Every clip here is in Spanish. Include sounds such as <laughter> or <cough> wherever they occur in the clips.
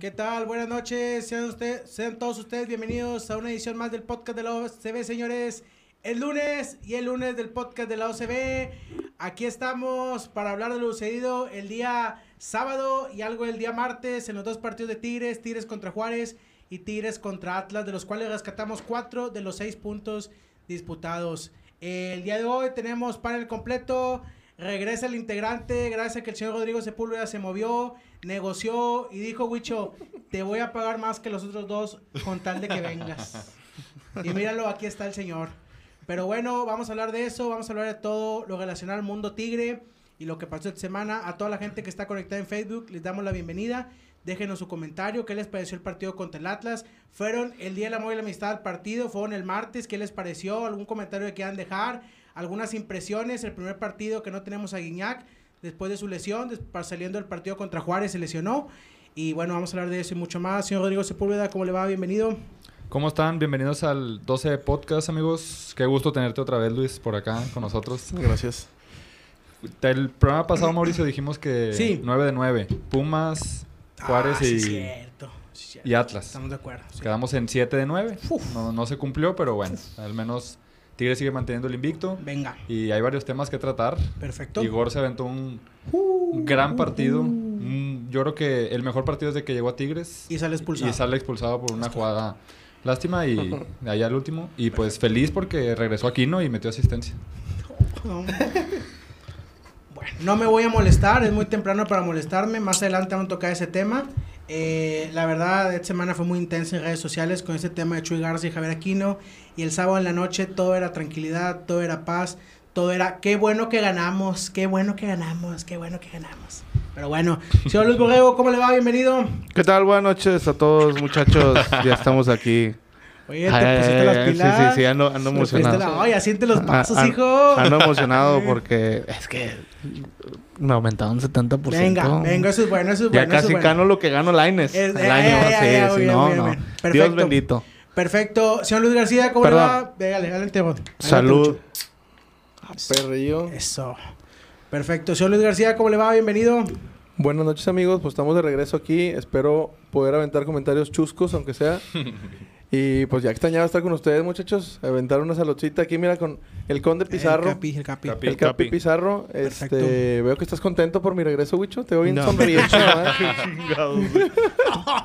¿Qué tal? Buenas noches. Sean, todos ustedes bienvenidos a una edición más del podcast de la OCB, señores. El lunes y el lunes del podcast de la OCB. Aquí estamos para hablar de lo sucedido el día sábado y algo el día martes en los dos partidos de Tigres, Tigres contra Juárez y Tigres contra Atlas, de los cuales rescatamos cuatro de los seis puntos disputados. El día de hoy tenemos panel completo. Regresa el integrante, gracias a que el señor Rodrigo Sepúlveda se movió, negoció y dijo, Wicho, te voy a pagar más que los otros dos con tal de que vengas. Y míralo, aquí está el señor. Pero bueno, vamos a hablar de eso, vamos a hablar de todo lo relacionado al mundo tigre y lo que pasó esta semana. A toda la gente que está conectada en Facebook, les damos la bienvenida. Déjenos su comentario, qué les pareció el partido contra el Atlas. Fueron el día del amor y la amistad al partido, fueron el martes, qué les pareció, algún comentario que quieran dejar algunas impresiones. El primer partido que no tenemos a Guiñac después de su lesión, saliendo del partido contra Juárez se lesionó. Y bueno, vamos a hablar de eso y mucho más. Señor Rodrigo Sepúlveda, ¿cómo le va? Bienvenido. ¿Cómo están? Bienvenidos al 12 Podcast, amigos. Qué gusto tenerte otra vez, Luis, por acá con nosotros. Gracias. El programa pasado, Mauricio, dijimos que sí. 9 de 9. Pumas, Juárez ah, y, sí, cierto. Sí, y Atlas. Estamos de acuerdo. Sí. Quedamos en 7 de 9. No, no se cumplió, pero bueno, al menos Tigre sigue manteniendo el invicto. Venga. Y hay varios temas que tratar. Perfecto. Igor se aventó un, un gran partido. Un, yo creo que el mejor partido desde que llegó a Tigres. Y sale expulsado. Y sale expulsado por una jugada lástima y <laughs> de allá al último. Y pues feliz porque regresó aquí, ¿no? Y metió asistencia. <laughs> No. me voy a molestar, es muy temprano para molestarme. Más adelante vamos a tocar ese tema. Eh, la verdad, esta semana fue muy intensa en redes sociales con este tema de Chuy Garza y Javier Aquino. Y el sábado en la noche todo era tranquilidad, todo era paz, todo era qué bueno que ganamos, qué bueno que ganamos, qué bueno que ganamos. Pero bueno, señor Luis Borrego, ¿cómo le va? Bienvenido. ¿Qué tal? Buenas noches a todos, muchachos. ya estamos aquí. Oye, te ay, pusiste ay, las pilas. Sí, sí, sí, ando, ando emocionado. La, oye, siente los pasos, a, hijo. Ando <laughs> emocionado porque es que me aumentaron 70%. Venga, venga, eso es bueno, eso es ya bueno. Ya casi bueno. gano lo que gano Laines Es, el eh, año. eh, sí, eh, sí, bien, no, bien, no. bien. Dios Perfecto. bendito. Perfecto. Señor Luis García, ¿cómo Perdón. le va? Dégale, adelante, adelante. Salud. Perrillo. Eso. Perfecto. Señor Luis García, ¿cómo le va? Bienvenido. Buenas noches amigos, pues estamos de regreso aquí. Espero poder aventar comentarios chuscos, aunque sea. <laughs> y pues ya extrañaba estar con ustedes, muchachos. Aventar una saludcita aquí, mira, con el conde Pizarro. El capi, el capi. Capi. El Capi, Capi. Pizarro. Perfecto. Este, veo que estás contento por mi regreso, Wicho. Te veo bien No. <laughs> <laughs> Chingados, güey.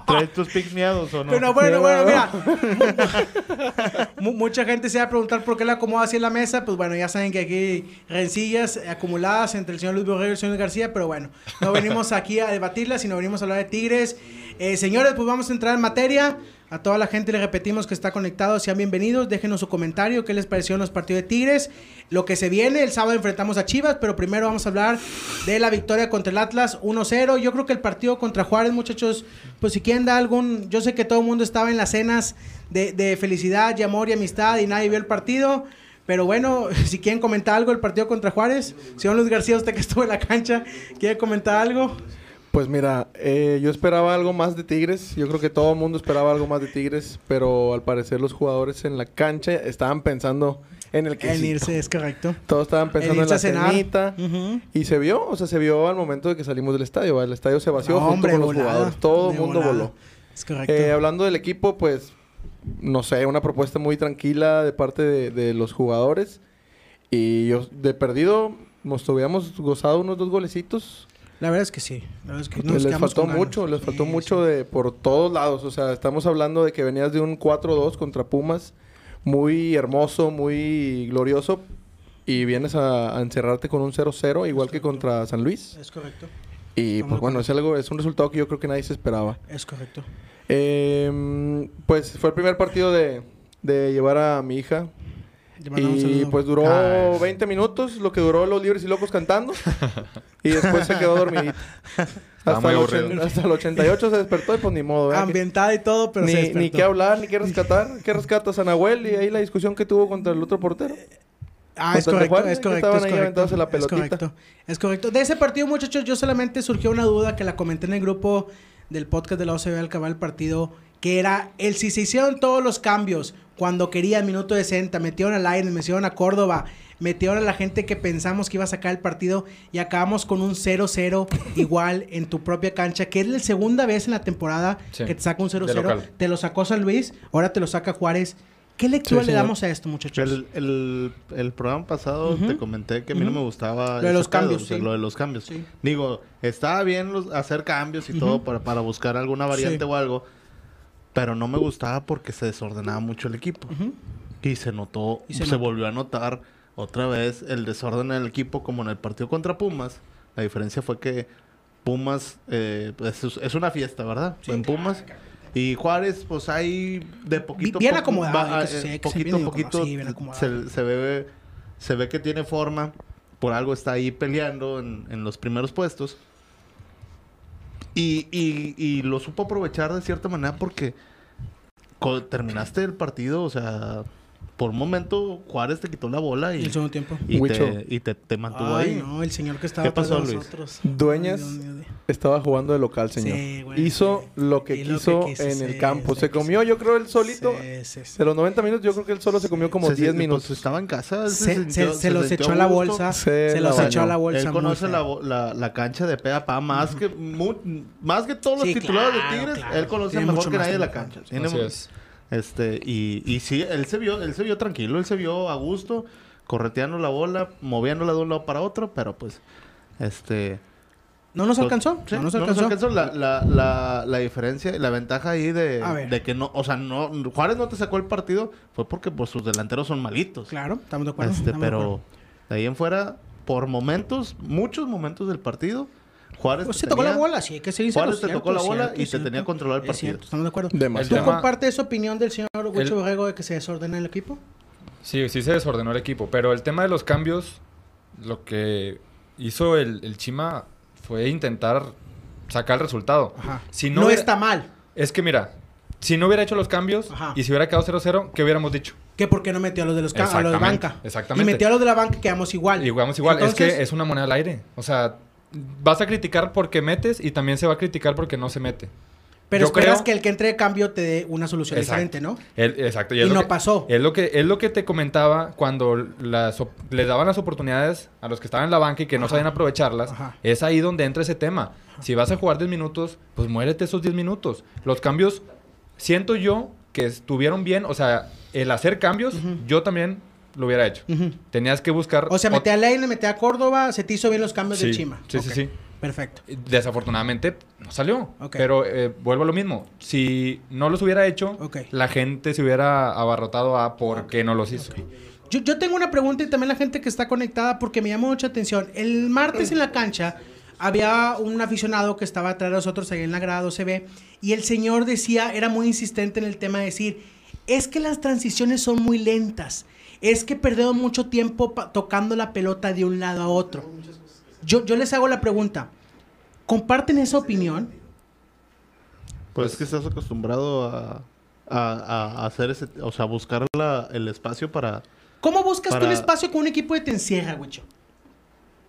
¿Traes tus pics miados o no? Bueno, bueno, bueno, mira. <laughs> Mira. Mu- Mucha gente se va a preguntar por qué la acomoda así en la mesa. Pues bueno, ya saben que aquí hay rencillas acumuladas entre el señor Luis Borrego y el señor García. Pero bueno, no venimos aquí a debatirlas, sino venimos a hablar de Tigres. Eh, señores, pues vamos a entrar en materia. A toda la gente le repetimos que está conectado, sean bienvenidos. Déjenos su comentario, qué les pareció los partidos de Tigres. Lo que se viene, el sábado enfrentamos a Chivas, pero primero vamos a hablar de la victoria contra el Atlas 1-0. Yo creo que el partido contra Juárez, muchachos, pues si quieren dar algún... Yo sé que todo el mundo estaba en las cenas de, felicidad y amor y amistad y nadie vio el partido. Pero bueno, <laughs> si quieren comentar algo del partido contra Juárez. Señor Luis García, usted que estuvo en la cancha, ¿quiere comentar algo? Pues mira, eh, yo esperaba algo más de Tigres. Yo creo que todo el mundo esperaba algo más de Tigres. Pero al parecer los jugadores en la cancha estaban pensando en el que En irse, es correcto. Todos estaban pensando en, la cenita. Y se vio, o sea, se vio al momento de que salimos del estadio. El estadio se vació No, junto hombre, con los volada, jugadores. Todo el mundo volada. voló. Es correcto. Eh, hablando del equipo, pues, no sé, una propuesta muy tranquila de parte de, de los jugadores. Y yo, de perdido, nos hubiéramos gozado unos dos golecitos. La verdad es que sí. La verdad es que Que nos les faltó mucho, les faltó Sí, mucho sí. de por todos lados. O sea, estamos hablando de que venías de un 4-2 contra Pumas, muy hermoso, muy glorioso, y vienes a, a encerrarte con un 0-0, igual que contra San Luis. Es correcto. Y Estamos pues bueno, es algo, es un resultado que yo creo que nadie se esperaba. Es correcto. Eh, pues fue el primer partido de, de llevar a mi hija. Y pues duró Ay. 20 minutos, lo que duró los libres y locos cantando. <laughs> y después se quedó dormidita. Hasta el, ochen- hasta el 88 se despertó y pues ni modo. ¿verdad? Ambientada y todo, pero se ni, despertó. ni qué hablar, ni qué rescatar. ¿Qué rescatas a Nahuel? Y ahí la discusión que tuvo contra el otro portero. Ah, es correcto, Juárez, es correcto, es correcto. aventándose la Es correcto, es correcto. De ese partido, muchachos, yo solamente surgió una duda que la comenté en el grupo del podcast de la OCB al acabar el partido, que era el si se hicieron todos los cambios cuando querían minuto de 60, metieron a Lainez, metieron a Córdoba, metieron a la gente que pensamos que iba a sacar el partido y acabamos con un 0-0 <laughs> igual en tu propia cancha, que es la segunda vez en la temporada Sí, que te saca un de 0-0. local. Te lo sacó San Luis, ahora te lo saca Juárez. ¿Qué lectura Sí, le damos a esto, muchachos? El, el, el programa pasado te comenté que a mí no me gustaba Lo de los pedo, cambios, o sea, sí. lo de los cambios. Sí. Digo, estaba bien los- hacer cambios y todo para, para buscar alguna variante Sí. o algo, pero no me gustaba porque se desordenaba mucho el equipo. Y se notó, Y se, volvió a notar otra vez el desorden en el equipo como en el partido contra Pumas. La diferencia fue que Pumas eh, es, es una fiesta, ¿verdad? Sí, en Pumas. claro. Y Juárez, pues ahí de poquito a bien acomodado, va, hay que eh, hay poquito a poquito sí, se, se ve se ve que tiene forma. Por algo está ahí peleando en, en los primeros puestos. Y, y, y lo supo aprovechar de cierta manera porque terminaste el partido, o sea, por un momento Juárez te quitó la bola Y y, el segundo tiempo. y, Huicho. te, y te, te mantuvo Ay, ahí. no, el señor que estaba ¿Qué pasó, Luis? nosotros. Dueñas Ay, Dios mío, Dios. Estaba jugando de local, señor. Sí, güey, Hizo sí. lo que Y lo que quiso en sí, el campo. sí, se sí. comió, yo creo, él solito. Sí, sí, sí. De los 90 minutos, yo creo que él solo se comió como Se- 10 pues, minutos. estaba en casa. Se, sintió- se- se los echó a la bolsa. Se Se, la los echó a la bolsa. Él conoce la, la, la cancha de pe a pa más que mu- más que todos los Sí, titulares claro, de Tigres. claro. Él conoce Tiene mejor que nadie la tiempo. cancha. Tiene es. Este, y, y sí, él se vio, él se vio tranquilo, él se vio a gusto, correteando la bola, moviéndola de un lado para otro, pero pues, este... No nos alcanzó. sí, no nos alcanzó. La, la, la, la diferencia, la ventaja ahí de, A ver. de que no, o sea, no, Juárez no te sacó el partido, fue porque pues sus delanteros son malitos. Claro, estamos de acuerdo. Este, estamos de acuerdo. pero de ahí en fuera, por momentos, muchos momentos del partido, Juárez Pues te se tocó la bola, sí, hay que seguir Juárez te tocó la bola y te tenía controlado el Es partido. cierto, estamos de acuerdo. Demasiado. ¿Tú compartes esa opinión del señor Huicho El- Borrego de que se desordena el equipo? Sí, sí se desordenó el equipo, pero el tema de los cambios, lo que hizo el, el Chima fue intentar sacar el resultado. Ajá. Si no no hubiera- está mal. Es que mira, si no hubiera hecho los cambios Ajá. y si hubiera quedado 0-0, ¿qué hubiéramos dicho? que por qué no metió a los de los a los de banca? exactamente. Y metió a los de la banca y quedamos igual. Y jugamos igual, Entonces, es que es una moneda al aire. O sea, vas a criticar porque metes y también se va a criticar porque no se mete. Pero yo esperas creo- que el que entre de cambio te dé una solución Exacto. diferente, ¿no? El- exacto. Y no que- pasó. Es lo que, es lo que te comentaba cuando las les daban las oportunidades a los que estaban en la banca y que no sabían aprovecharlas. Ajá. Es ahí donde entra ese tema. Si vas a jugar 10 minutos, pues muérete esos 10 minutos. Los cambios, siento yo que estuvieron bien. O sea, el hacer cambios, yo también lo hubiera hecho. Tenías que buscar... O sea, metí a Leine, metí a Córdoba, se te hizo bien los cambios Sí, de Chima. sí, sí, sí. Perfecto. Desafortunadamente no salió. Pero eh, vuelvo a lo mismo. Si no los hubiera hecho, la gente se hubiera abarrotado a por qué no los hizo. Yo, yo tengo una pregunta y también la gente que está conectada porque me llamó mucha atención. El martes en la cancha había un aficionado que estaba atrás de nosotros ahí en la grada se ve y el señor decía, era muy insistente en el tema de decir, es que las transiciones son muy lentas, es que perdemos mucho tiempo tocando la pelota de un lado a otro. Yo, yo les hago la pregunta, ¿comparten esa opinión? Pues es que estás acostumbrado a, a, a hacer ese, o sea, buscar la- el espacio para... ¿Cómo buscas tú Para- un espacio con un equipo que te encierra, güicho?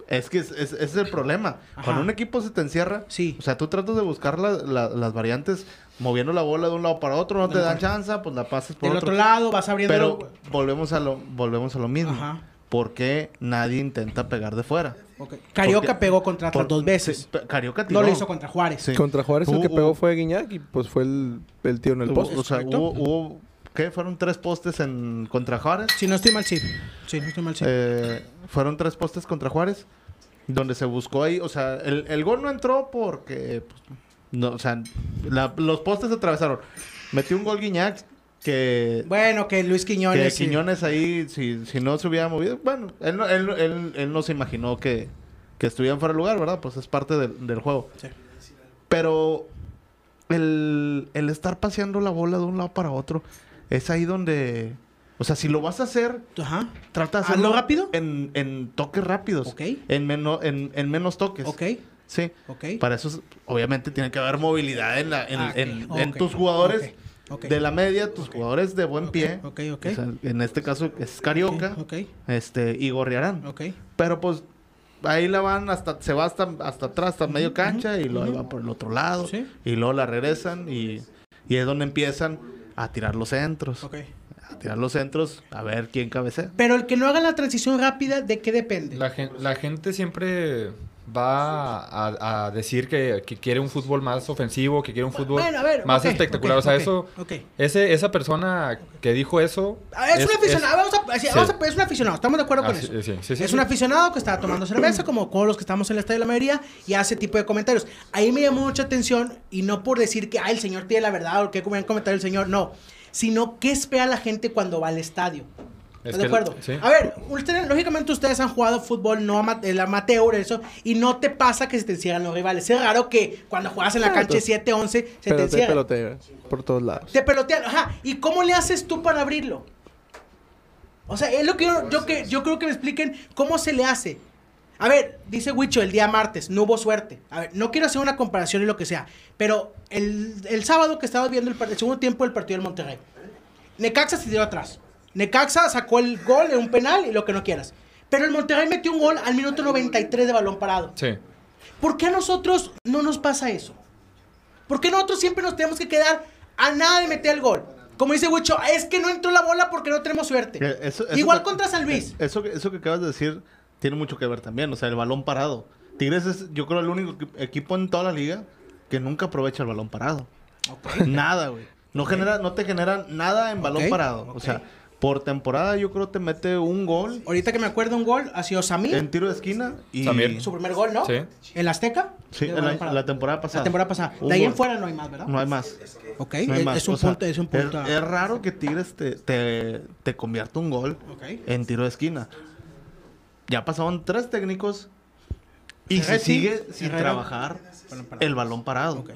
Es que es, es- ese es el problema. Ajá. Cuando un equipo se te encierra, Sí. o sea, tú tratas de buscar la- la- las variantes moviendo la bola de un lado para otro, no te dan chance, pues la pasas por Del otro. otro lado vas abriendo... Pero volvemos a lo, volvemos a lo mismo. Ajá. ¿Por qué nadie intenta pegar de fuera? Carioca Porque- pegó contra Atlas dos veces. sí, Carioca tiró. No lo hizo contra Juárez. Sí. Contra Juárez el que pegó fue Guiñac y pues fue el, el tío en el poste. o sea, hubo, hubo- ¿qué? Fueron tres postes en contra Juárez. Si no estoy mal, sí. Sí, no estoy mal, sí. Eh, fueron tres postes contra Juárez. Donde se buscó ahí. O sea, el, el gol no entró porque. pues, no, o sea, la- los postes se atravesaron. Metió un gol Guiñac que. bueno, que Luis que Quiñones. sí. Quiñones ahí, si, si no se hubiera movido. Bueno, él no, él, él- él no se imaginó que, que estuvieran fuera de lugar, ¿verdad? Pues es parte del, del juego. Sí. Pero el, el estar paseando la bola de un lado para otro es ahí donde. O sea, si lo vas a hacer, Ajá. trata de ¿Hazlo hacerlo rápido? En, en toques rápidos. Ok. En, menos en, en menos toques. Ok. Sí. Ok. Para eso, es- obviamente, tiene que haber movilidad en, la, en, Ah, en- en tus jugadores de la media, tus jugadores de buen pie. Ok, ok. O sea, en este caso es Carioca, Ok, este, y Gorriarán. ok. Pero pues ahí la van hasta, se va hasta, hasta atrás, hasta medio cancha, y luego va por el otro lado, Sí. y luego la regresan, y, y es donde empiezan a tirar los centros. Ok. a tirar los centros, a ver quién cabecea. Pero el que no haga la transición rápida, ¿de qué depende? La, gen- la gente siempre va a, a decir que, que quiere un fútbol más ofensivo, que quiere un fútbol Bueno, a ver, más espectacular. o sea, eso, ok. ese, esa persona que dijo eso... Ah, Es, un aficionado, vamos a, sí, sí. vamos a- es un aficionado, estamos de acuerdo Ah, con sí, eso. sí, es un aficionado que estaba tomando cerveza, como todos los que estamos en el estadio de la mayoría, y hace tipo de comentarios. Ahí me llamó mucha atención, y no por decir que ah, el señor tiene la verdad o que buen comentario el señor, no, sino qué espera la gente cuando va al estadio. Es ¿Estás de acuerdo? sí. A ver, ustedes, lógicamente ustedes han jugado fútbol no ama- el amateur, eso, y no te pasa que se te encierran los rivales. Es raro que cuando juegas en la Ah, cancha pues, 7-11 se te Pero te encierran. pelotea por todos lados. Te pelotean, ajá. ¿Y cómo le haces tú para abrirlo? O sea, es lo que yo, yo que yo creo que me expliquen cómo se le hace. A ver, dice Wicho el día martes, no hubo suerte. A ver, no quiero hacer una comparación y lo que sea, pero el, el sábado que estaba viendo el, el segundo tiempo del partido del Monterrey, Necaxa se tiró atrás. Necaxa sacó el gol en un penal y lo que no quieras. Pero el Monterrey metió un gol al minuto 93 de balón parado. Sí. ¿Por qué a nosotros no nos pasa eso? ¿Por qué nosotros siempre nos tenemos que quedar a nada de meter el gol? Como dice Wicho, es que no entró la bola porque no tenemos suerte. Que eso- eso Igual contra San Luis. Eso, que- eso que acabas de decir tiene mucho que ver también. O sea, el balón parado. Tigres es, yo creo, el único equi- equipo en toda la liga que nunca aprovecha el balón parado. Nada, güey. No, genera, no te genera nada en balón parado. O sea, por temporada yo creo te mete un gol Ahorita que me acuerdo un gol ha sido Samir, en tiro de esquina y... Samir. su primer gol, ¿no? Sí. ¿En la Azteca? Sí, en la, temporada pasada. La temporada pasada. Un De ahí en gol. fuera no hay más, ¿verdad? No hay más. Ok, No hay es, más. es un O sea, punto, es un punto. Es, es raro que Tigres te, te, te convierta un gol Ok. en tiro de esquina. Ya pasaron tres técnicos y se sigue sin Herrera. trabajar el balón parado. Ok.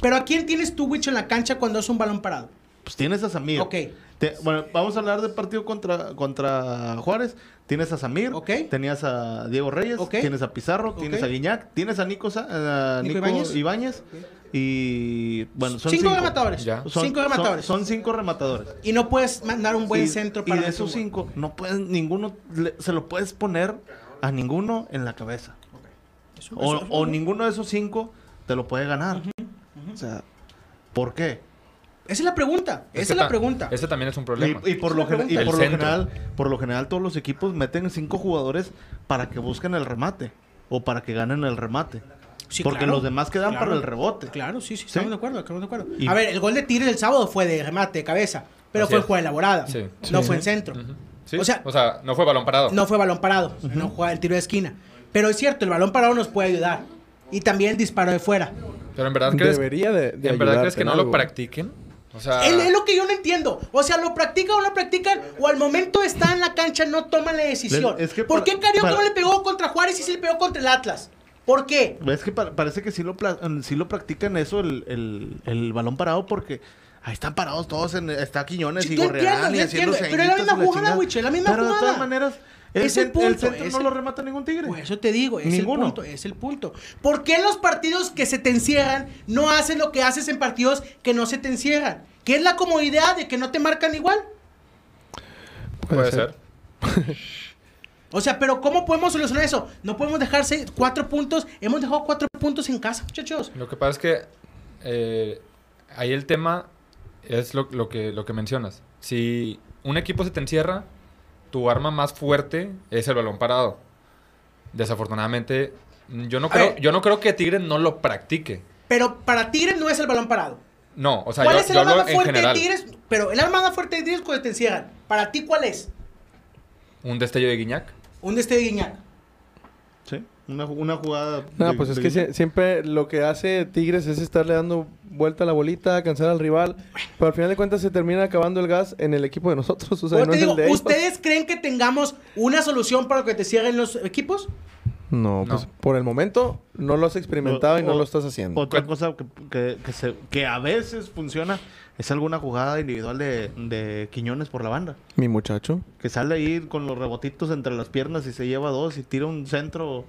Pero ¿a quién tienes tú, Wicho, en la cancha cuando es un balón parado? Pues tienes a Samir. Ok. Te- bueno, vamos a hablar del partido contra, contra Juárez. Tienes a Samir, Ok. tenías a Diego Reyes, Ok. tienes a Pizarro, tienes a Guiñac, tienes a Nico, Sa- a Nico Nico Ibáñez. Ibáñez. Y bueno, son cinco, cinco. rematadores. Ya. Son, cinco rematadores. Son, son cinco rematadores. y no puedes mandar un buen y, centro y para de meter esos cinco, no puedes, ninguno, le- se lo puedes poner a ninguno en la cabeza. Eso- O, eso- o ninguno de esos cinco te lo puede ganar. O sea, ¿por qué? Esa es la pregunta. Es Esa es la ta- pregunta. Ese también es un problema. Y, y por, lo, y por, general, por lo general todos los equipos meten cinco jugadores para que busquen el remate o para que ganen el remate. Sí, porque claro. los demás quedan Claro. para el rebote. Claro, sí, sí, estamos ¿Sí? de acuerdo, estamos de acuerdo. Y- A ver, el gol de Tigres el sábado fue de remate, de cabeza, pero Así fue es. jugada elaborada. Sí. No Sí. fue en centro. Ujú. Sí, O sea- no fue balón parado. No fue balón parado, no juega el tiro de esquina. Pero es cierto, el balón parado nos puede ayudar. Y también el disparo de fuera. Pero en verdad crees, Debería de, de ¿en verdad crees que en no lo practiquen? O sea, Es, es lo que yo no entiendo. O sea, lo practican o no practican, o al momento estar en la cancha no toman la decisión. Es que ¿Por para- qué Carioca para- no le pegó contra Juárez y sí le pegó contra el Atlas? ¿Por qué? Es que pa- parece que sí lo, sí lo practican eso, el, el- el balón parado, porque ahí están parados todos. En, está Quiñones Sí, y Gorreal y haciendo pero es la misma jugada, es la misma Pero de jugada. todas maneras, el, Es el el punto, centro es no el- lo remata ningún tigre. Pues eso te digo, es Ninguno. el punto, es el punto. ¿Por qué en los partidos que se te encierran no haces lo que haces en partidos que no se te encierran? ¿Qué es la comodidad de que no te marcan igual? puede ser. <laughs> O sea, pero ¿cómo podemos solucionar eso? No podemos dejarse cuatro puntos. Hemos dejado cuatro puntos en casa, muchachos. Lo que pasa es que eh, ahí el tema es lo, lo que, lo que mencionas. Si un equipo se te encierra, tu arma más fuerte es el balón parado. Desafortunadamente, yo no creo, ver. yo no creo que Tigre no lo practique. Pero para Tigres no es el balón parado. No, o sea, ¿Cuál yo, es el yo arma fuerte general. de Tigres? Pero el arma más fuerte de Tigres cuando te encierran. Para ti, ¿cuál es? Un destello de Guiñac. Un de este Guiñac. Una, una jugada. No, de- pues es de- que sie- siempre lo que hace Tigres es estarle dando vuelta a la bolita, cansar al rival. Pero al final de cuentas se termina acabando el gas en el equipo de nosotros. O sea, no te es el digo. ¿ustedes creen que tengamos una solución para que te cierren los equipos? No, pues por el momento no lo has experimentado y no O- lo estás haciendo. Otra cosa que, que, que se- que a veces funciona es alguna jugada individual de, de Quiñones por la banda. Mi muchacho. Que sale ahí con los rebotitos entre las piernas y se lleva dos y tira un centro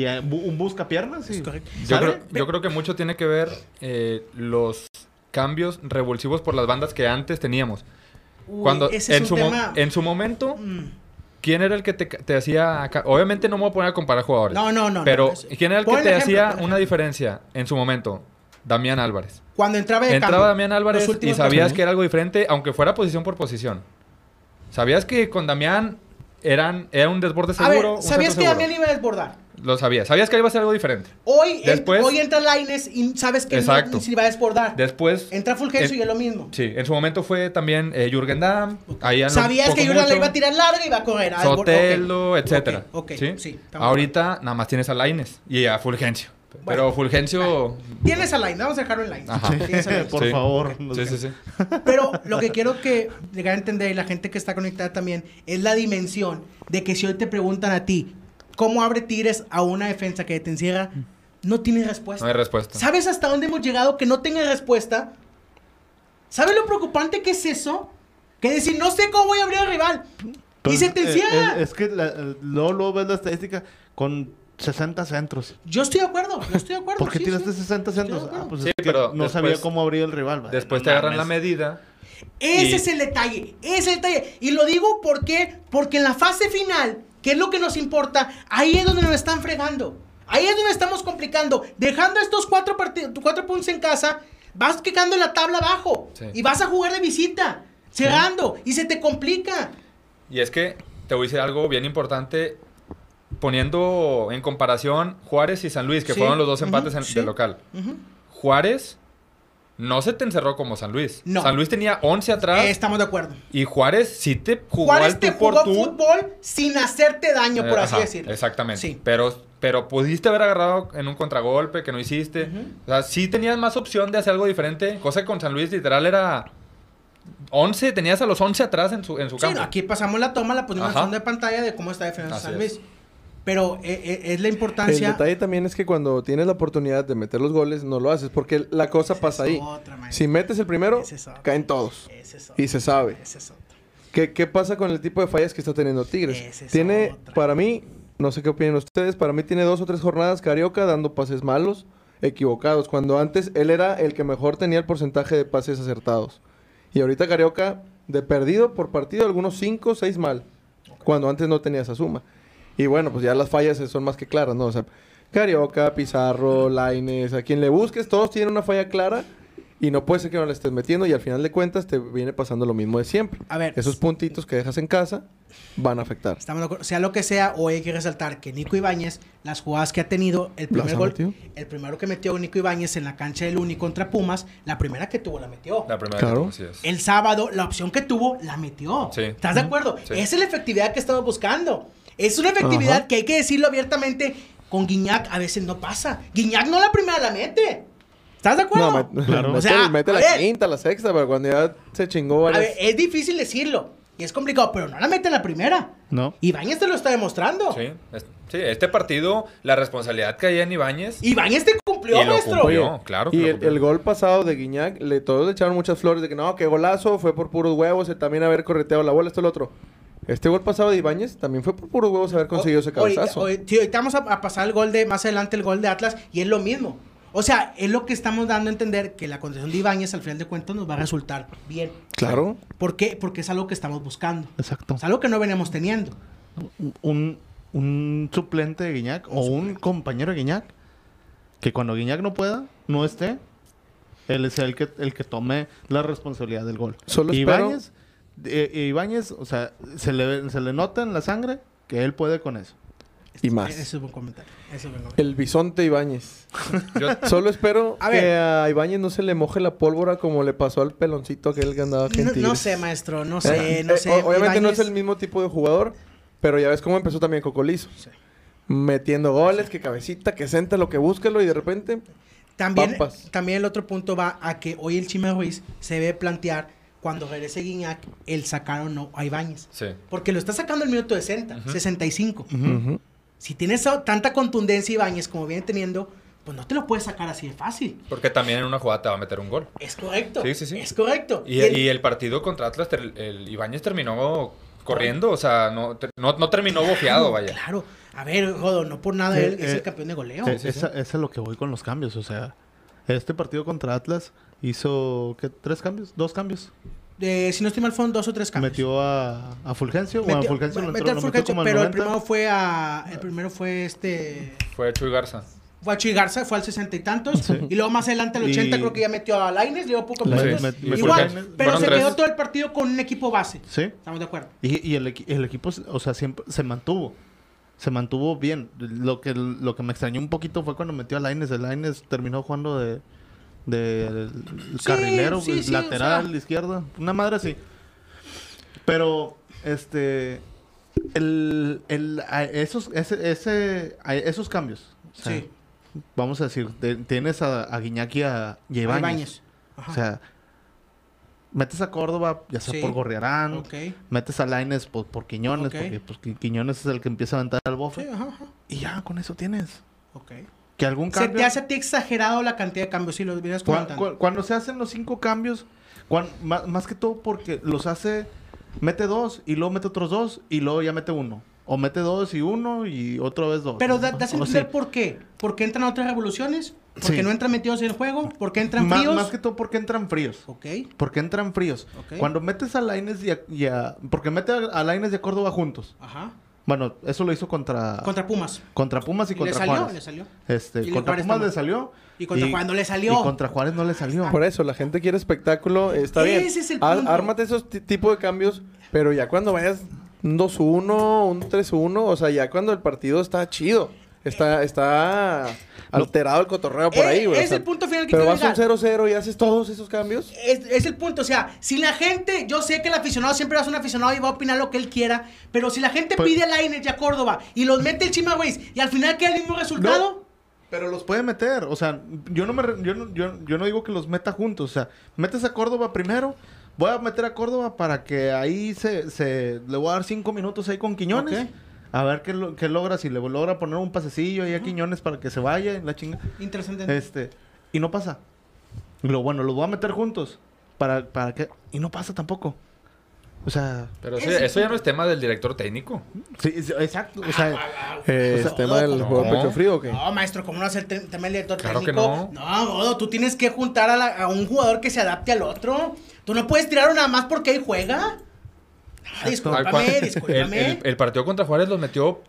y eh, bu- un busca piernas. Y. Yo creo, yo creo que mucho tiene que ver eh, los cambios revulsivos por las bandas que antes teníamos. Uy, Cuando ese es en, un su tema- en su momento, Mm. ¿quién era el que te, te hacía... acá? Obviamente no me voy a poner a comparar jugadores. No, no, no. Pero no, ¿quién era el que te ejemplo, hacía una diferencia en su momento? Damián Álvarez. Cuando entraba de Entraba cambio, Damián Álvarez y sabías que era algo diferente, aunque fuera posición por posición. Sabías que con Damián eran, era un desborde A ver, seguro. un ¿sabías que centro Damián seguro? iba a desbordar? Lo sabías. Sabías que iba a ser algo diferente. Hoy, en- Después- hoy entra Laines y sabes que Exacto. no, si va a desbordar. Después. Entra Fulgencio eh, y es lo mismo. Sí, en su momento fue también eh, Jürgen Damm. ahí Sabías que Jurgen la iba a tirar larga y iba a correr. Sotelo, Ok, etcétera. Ok, ok, ¿Sí? sí. Ahorita nada más tienes a Laines y a Fulgencio. Pero Bueno. Fulgencio. Tienes a Laines, vamos a dejarlo en Laines. Laines. Por Sí. favor. Sí, sí, sí. Pero lo que quiero que llegar a entender y la gente que está conectada también es la dimensión de que si hoy te preguntan a ti cómo abre Tigres a una defensa que te encierra, no tiene respuesta. No hay respuesta. ¿Sabes hasta dónde hemos llegado que no tenga respuesta? ¿Sabes lo preocupante que es eso? Que decir, no sé cómo voy a abrir al rival. y Pues, se te eh, encierra. eh, es que la- eh, luego, luego ves la estadística con 60 centros. Yo estoy de acuerdo, yo estoy de acuerdo. ¿Por qué sí, tiraste sí. 60 centros? Ah, pues Sí, es que pero no después- sabía cómo abrir el rival. Después no te agarran la medida. Ese Y- es el detalle, ese es el detalle. Y lo digo porque, porque en la fase final, que es lo que nos importa, ahí es donde nos están fregando. Ahí es donde estamos complicando. Dejando estos cuatro, cuatro puntos en casa, vas quedando en la tabla abajo. Sí. Y vas a jugar de visita, cerrando. Y se te complica. Y es que te voy a decir algo bien importante. Poniendo en comparación Juárez y San Luis, que Sí, fueron los dos empates en- de local. Juárez no se te encerró como San Luis. No. San Luis tenía 11 atrás Eh, estamos de acuerdo. y Juárez sí te jugó Juárez al te por jugó tú. fútbol sin hacerte daño, por Eh, así ajá, decirlo. Exactamente. Sí. Pero, pero pudiste haber agarrado en un contragolpe que no hiciste. O sea, sí tenías más opción de hacer algo diferente. Cosa que con San Luis literal era 11, tenías a los 11 atrás en su, en su Sí, campo. no, aquí pasamos la toma, la ponemos en fondo de pantalla de cómo está defendiendo San es. Pero eh, eh, es la El importancia. detalle también es que cuando tienes la oportunidad de meter los goles, no lo haces, porque la cosa pasa ahí. otra. Si metes el primero, es caen todos. Es. Y se sabe. Es. ¿Qué, qué pasa con el tipo de fallas que está teniendo Tigres? Tiene, otra. para mí, no sé qué opinan ustedes, para mí tiene dos o tres jornadas Carioca dando pases malos, equivocados, cuando antes él era el que mejor tenía el porcentaje de pases acertados. Y ahorita Carioca, de perdido por partido, algunos cinco o seis mal, cuando antes no tenía esa suma. Y bueno, pues ya las fallas son más que claras, ¿no? O sea, Carioca, Pizarro, Laines, a quien le busques, todos tienen una falla clara y no puede ser que no la estés metiendo y al final de cuentas te viene pasando lo mismo de siempre. A ver, Esos puntitos que dejas en casa van a afectar. Estamos de acuerdo. Sea lo que sea, hoy hay que resaltar que Nico Ibáñez, las jugadas que ha tenido, el primer ¿Las ha gol, metido? el primero que metió Nico Ibáñez en la cancha del Uni contra Pumas, la primera que tuvo la metió. La primera Claro. que tuvo, así es. El sábado, la opción que tuvo, la metió. Sí. ¿Estás de acuerdo? Sí. Esa es la efectividad que estamos buscando. Es una efectividad Ajá. que hay que decirlo abiertamente. Con Guiñac a veces no pasa. Guiñac no la primera la mete. ¿Estás de acuerdo? No, Claro. mete, O sea, mete a la ver. quinta, la sexta, pero cuando ya se chingó A varias... ver, es difícil decirlo. Y es complicado, pero no la mete en la primera. No. Ibáñez te lo está demostrando. Sí, es- sí, este partido, la responsabilidad que hay en Ibáñez. Ibáñez te cumplió, Y lo maestro. cumplió. Claro Y lo el, cumplió. el gol pasado de Guiñac, le, todos le echaron muchas flores de que no, que golazo, fue por puros huevos, el también haber correteado la bola, esto lo otro. Este gol pasado de Ibáñez también fue por puros huevos haber conseguido ese cabezazo. ahorita- sí, ahorita vamos a, a pasar el gol de, más adelante el gol de Atlas, y es lo mismo. O sea, es lo que estamos dando a entender que la condición de Ibáñez al final de cuentas nos va a resultar bien. Claro. ¿Por qué? Porque es algo que estamos buscando. Exacto. Es algo que no veníamos teniendo. Un, un suplente de Guiñac o un compañero de Guiñac que cuando Guiñac no pueda, no esté, él es el que, el que tome la responsabilidad del gol. Solo espero- Ibáñez, eh, eh, Ibáñez, o sea, se le, se le nota en la sangre que él puede con eso. Y más. Ese es buen comentario. ese es buen comentario. El bisonte Ibáñez. Yo- <laughs> Solo espero A que a Ibáñez no se le moje la pólvora como le pasó al peloncito aquel que andaba No, no sé, maestro, no sé, Eh, no eh, sé. obviamente no es el mismo tipo de jugador, pero ya ves cómo empezó también Cocolizo. Sí. Metiendo goles, que cabecita, que senta lo que búscalo y de repente También, también el otro punto va a que hoy el Chime Ruiz se debe plantear cuando regrese Guiñac el sacar o no a Ibáñez. Sí. Porque lo está sacando el minuto 60, Ujú. 65. Ujú. Si tienes tanta contundencia Ibáñez como viene teniendo, pues no te lo puedes sacar así de fácil. Porque también en una jugada te va a meter un gol. Es correcto. Sí, sí, sí. Es correcto. Y, el- y el partido contra Atlas, el Ibáñez terminó corriendo, o sea, no, ter- no, no terminó bofeado, vaya. Claro. A ver, Jodo, no por nada él es eh, el campeón de goleo. Esa- Ese es lo que voy con los cambios. O sea, este partido contra Atlas hizo, ¿qué? ¿Tres cambios? ¿Dos cambios? Eh, si no estoy mal, fueron dos o tres cambios. Metió a, a Fulgencio. o a Fulgencio lo metió entró, lo metió Fulgencio, pero el 90. primero fue a. El primero fue este. Fue Chuy Garza. Fue a Chuy Garza, fue al sesenta y tantos. Sí. Y luego más adelante al 80 Y- creo que ya metió a Laines, le dio poco Sí, me- me Igual, pero fueron se tres. quedó todo el partido con un equipo base. Sí. Estamos de acuerdo. Y, y el, equi- el equipo, o sea, siempre se mantuvo. Se mantuvo bien. Lo que, lo que me extrañó un poquito fue cuando metió a Laines. El Laines terminó jugando de, de Sí, carrilero, sí, sí, lateral, o sea. izquierda. Una madre así. Pero, este... El, el, esos, ese, esos cambios. o sea, Sí. Vamos a decir, tienes a, a Guiñac y a, y a A Ibáñez. Ibáñez. Ajá. O sea, metes a Córdoba, ya sea Sí. por Gorriarán, metes a Laines por, por Quiñones, porque pues, Qui- Quiñones es el que empieza a aventar al Sí, bofe. ajá, ajá. Y ya, con eso tienes. Ok. Que algún Se cambio... te hace a ti exagerado la cantidad de cambios, si lo vienes comentando. cu- cuando se hacen los cinco cambios, ma- más, que todo porque los hace... Mete dos y luego mete otros dos y luego ya mete uno. O mete dos y uno y otra vez dos. Pero da- das a O entender sí. por qué. Porque entran otras revoluciones, porque Sí. no entran metidos en el juego, porque entran Ma- fríos. Más que todo porque entran fríos. Ok. Porque entran fríos. Cuando metes a Laines y a, y a- Porque mete a, a Lainez y a Córdoba juntos. Ajá. Bueno, eso lo hizo contra... Contra Pumas. contra Pumas y, Y le contra salió, Juárez. le salió. Este, Y contra Juárez Pumas también. le salió. Y contra Juárez no le salió. Y contra Juárez no le salió. Por eso, la gente quiere espectáculo, está bien. Ese es el Ar- punto. ármate esos ti- tipo de cambios, pero ya cuando vayas un 2-1, un 3-1, o sea, ya cuando el partido está chido. Está, está alterado el cotorreo por Eh, ahí, güey. o es sea, el punto final que Pero vas a un llegar. 0-0 y haces todos esos cambios. Es, es el punto, o sea, si la gente, yo sé que el aficionado siempre va a ser un aficionado y va a opinar lo que él quiera, pero si la gente Pues- pide a Lainez y a Córdoba y los mete el Chima Güeyes y al final queda el mismo resultado, Pero los puede meter. O sea, yo no, me, yo, no, yo, yo no digo que los meta juntos. O sea, metes a Córdoba primero. Voy a meter a Córdoba para que ahí se... se le voy a dar cinco minutos ahí con Quiñones. A ver qué, lo- qué logra. Si le logra poner un pasecillo ahí a Quiñones para que se vaya en la chinga. interesante. Este, y no pasa. Y lo bueno, los voy a meter juntos. Para, para que. Y no pasa tampoco. O sea. Pero sí, Ese eso ya no es tema del director técnico. Sí, sí, exacto. O sea. Eh, O sea, ¿Es tema del no, juego no. pecho frío o qué? No, maestro, ¿cómo no hacer te- tema del director Claro que técnico? no. Godo, tú tienes que juntar a, la- a un jugador que se adapte al otro. Tú no puedes tirar nada más porque ahí juega. Ah, discúlpame, el, discúlpame. el- el partido contra Juárez los metió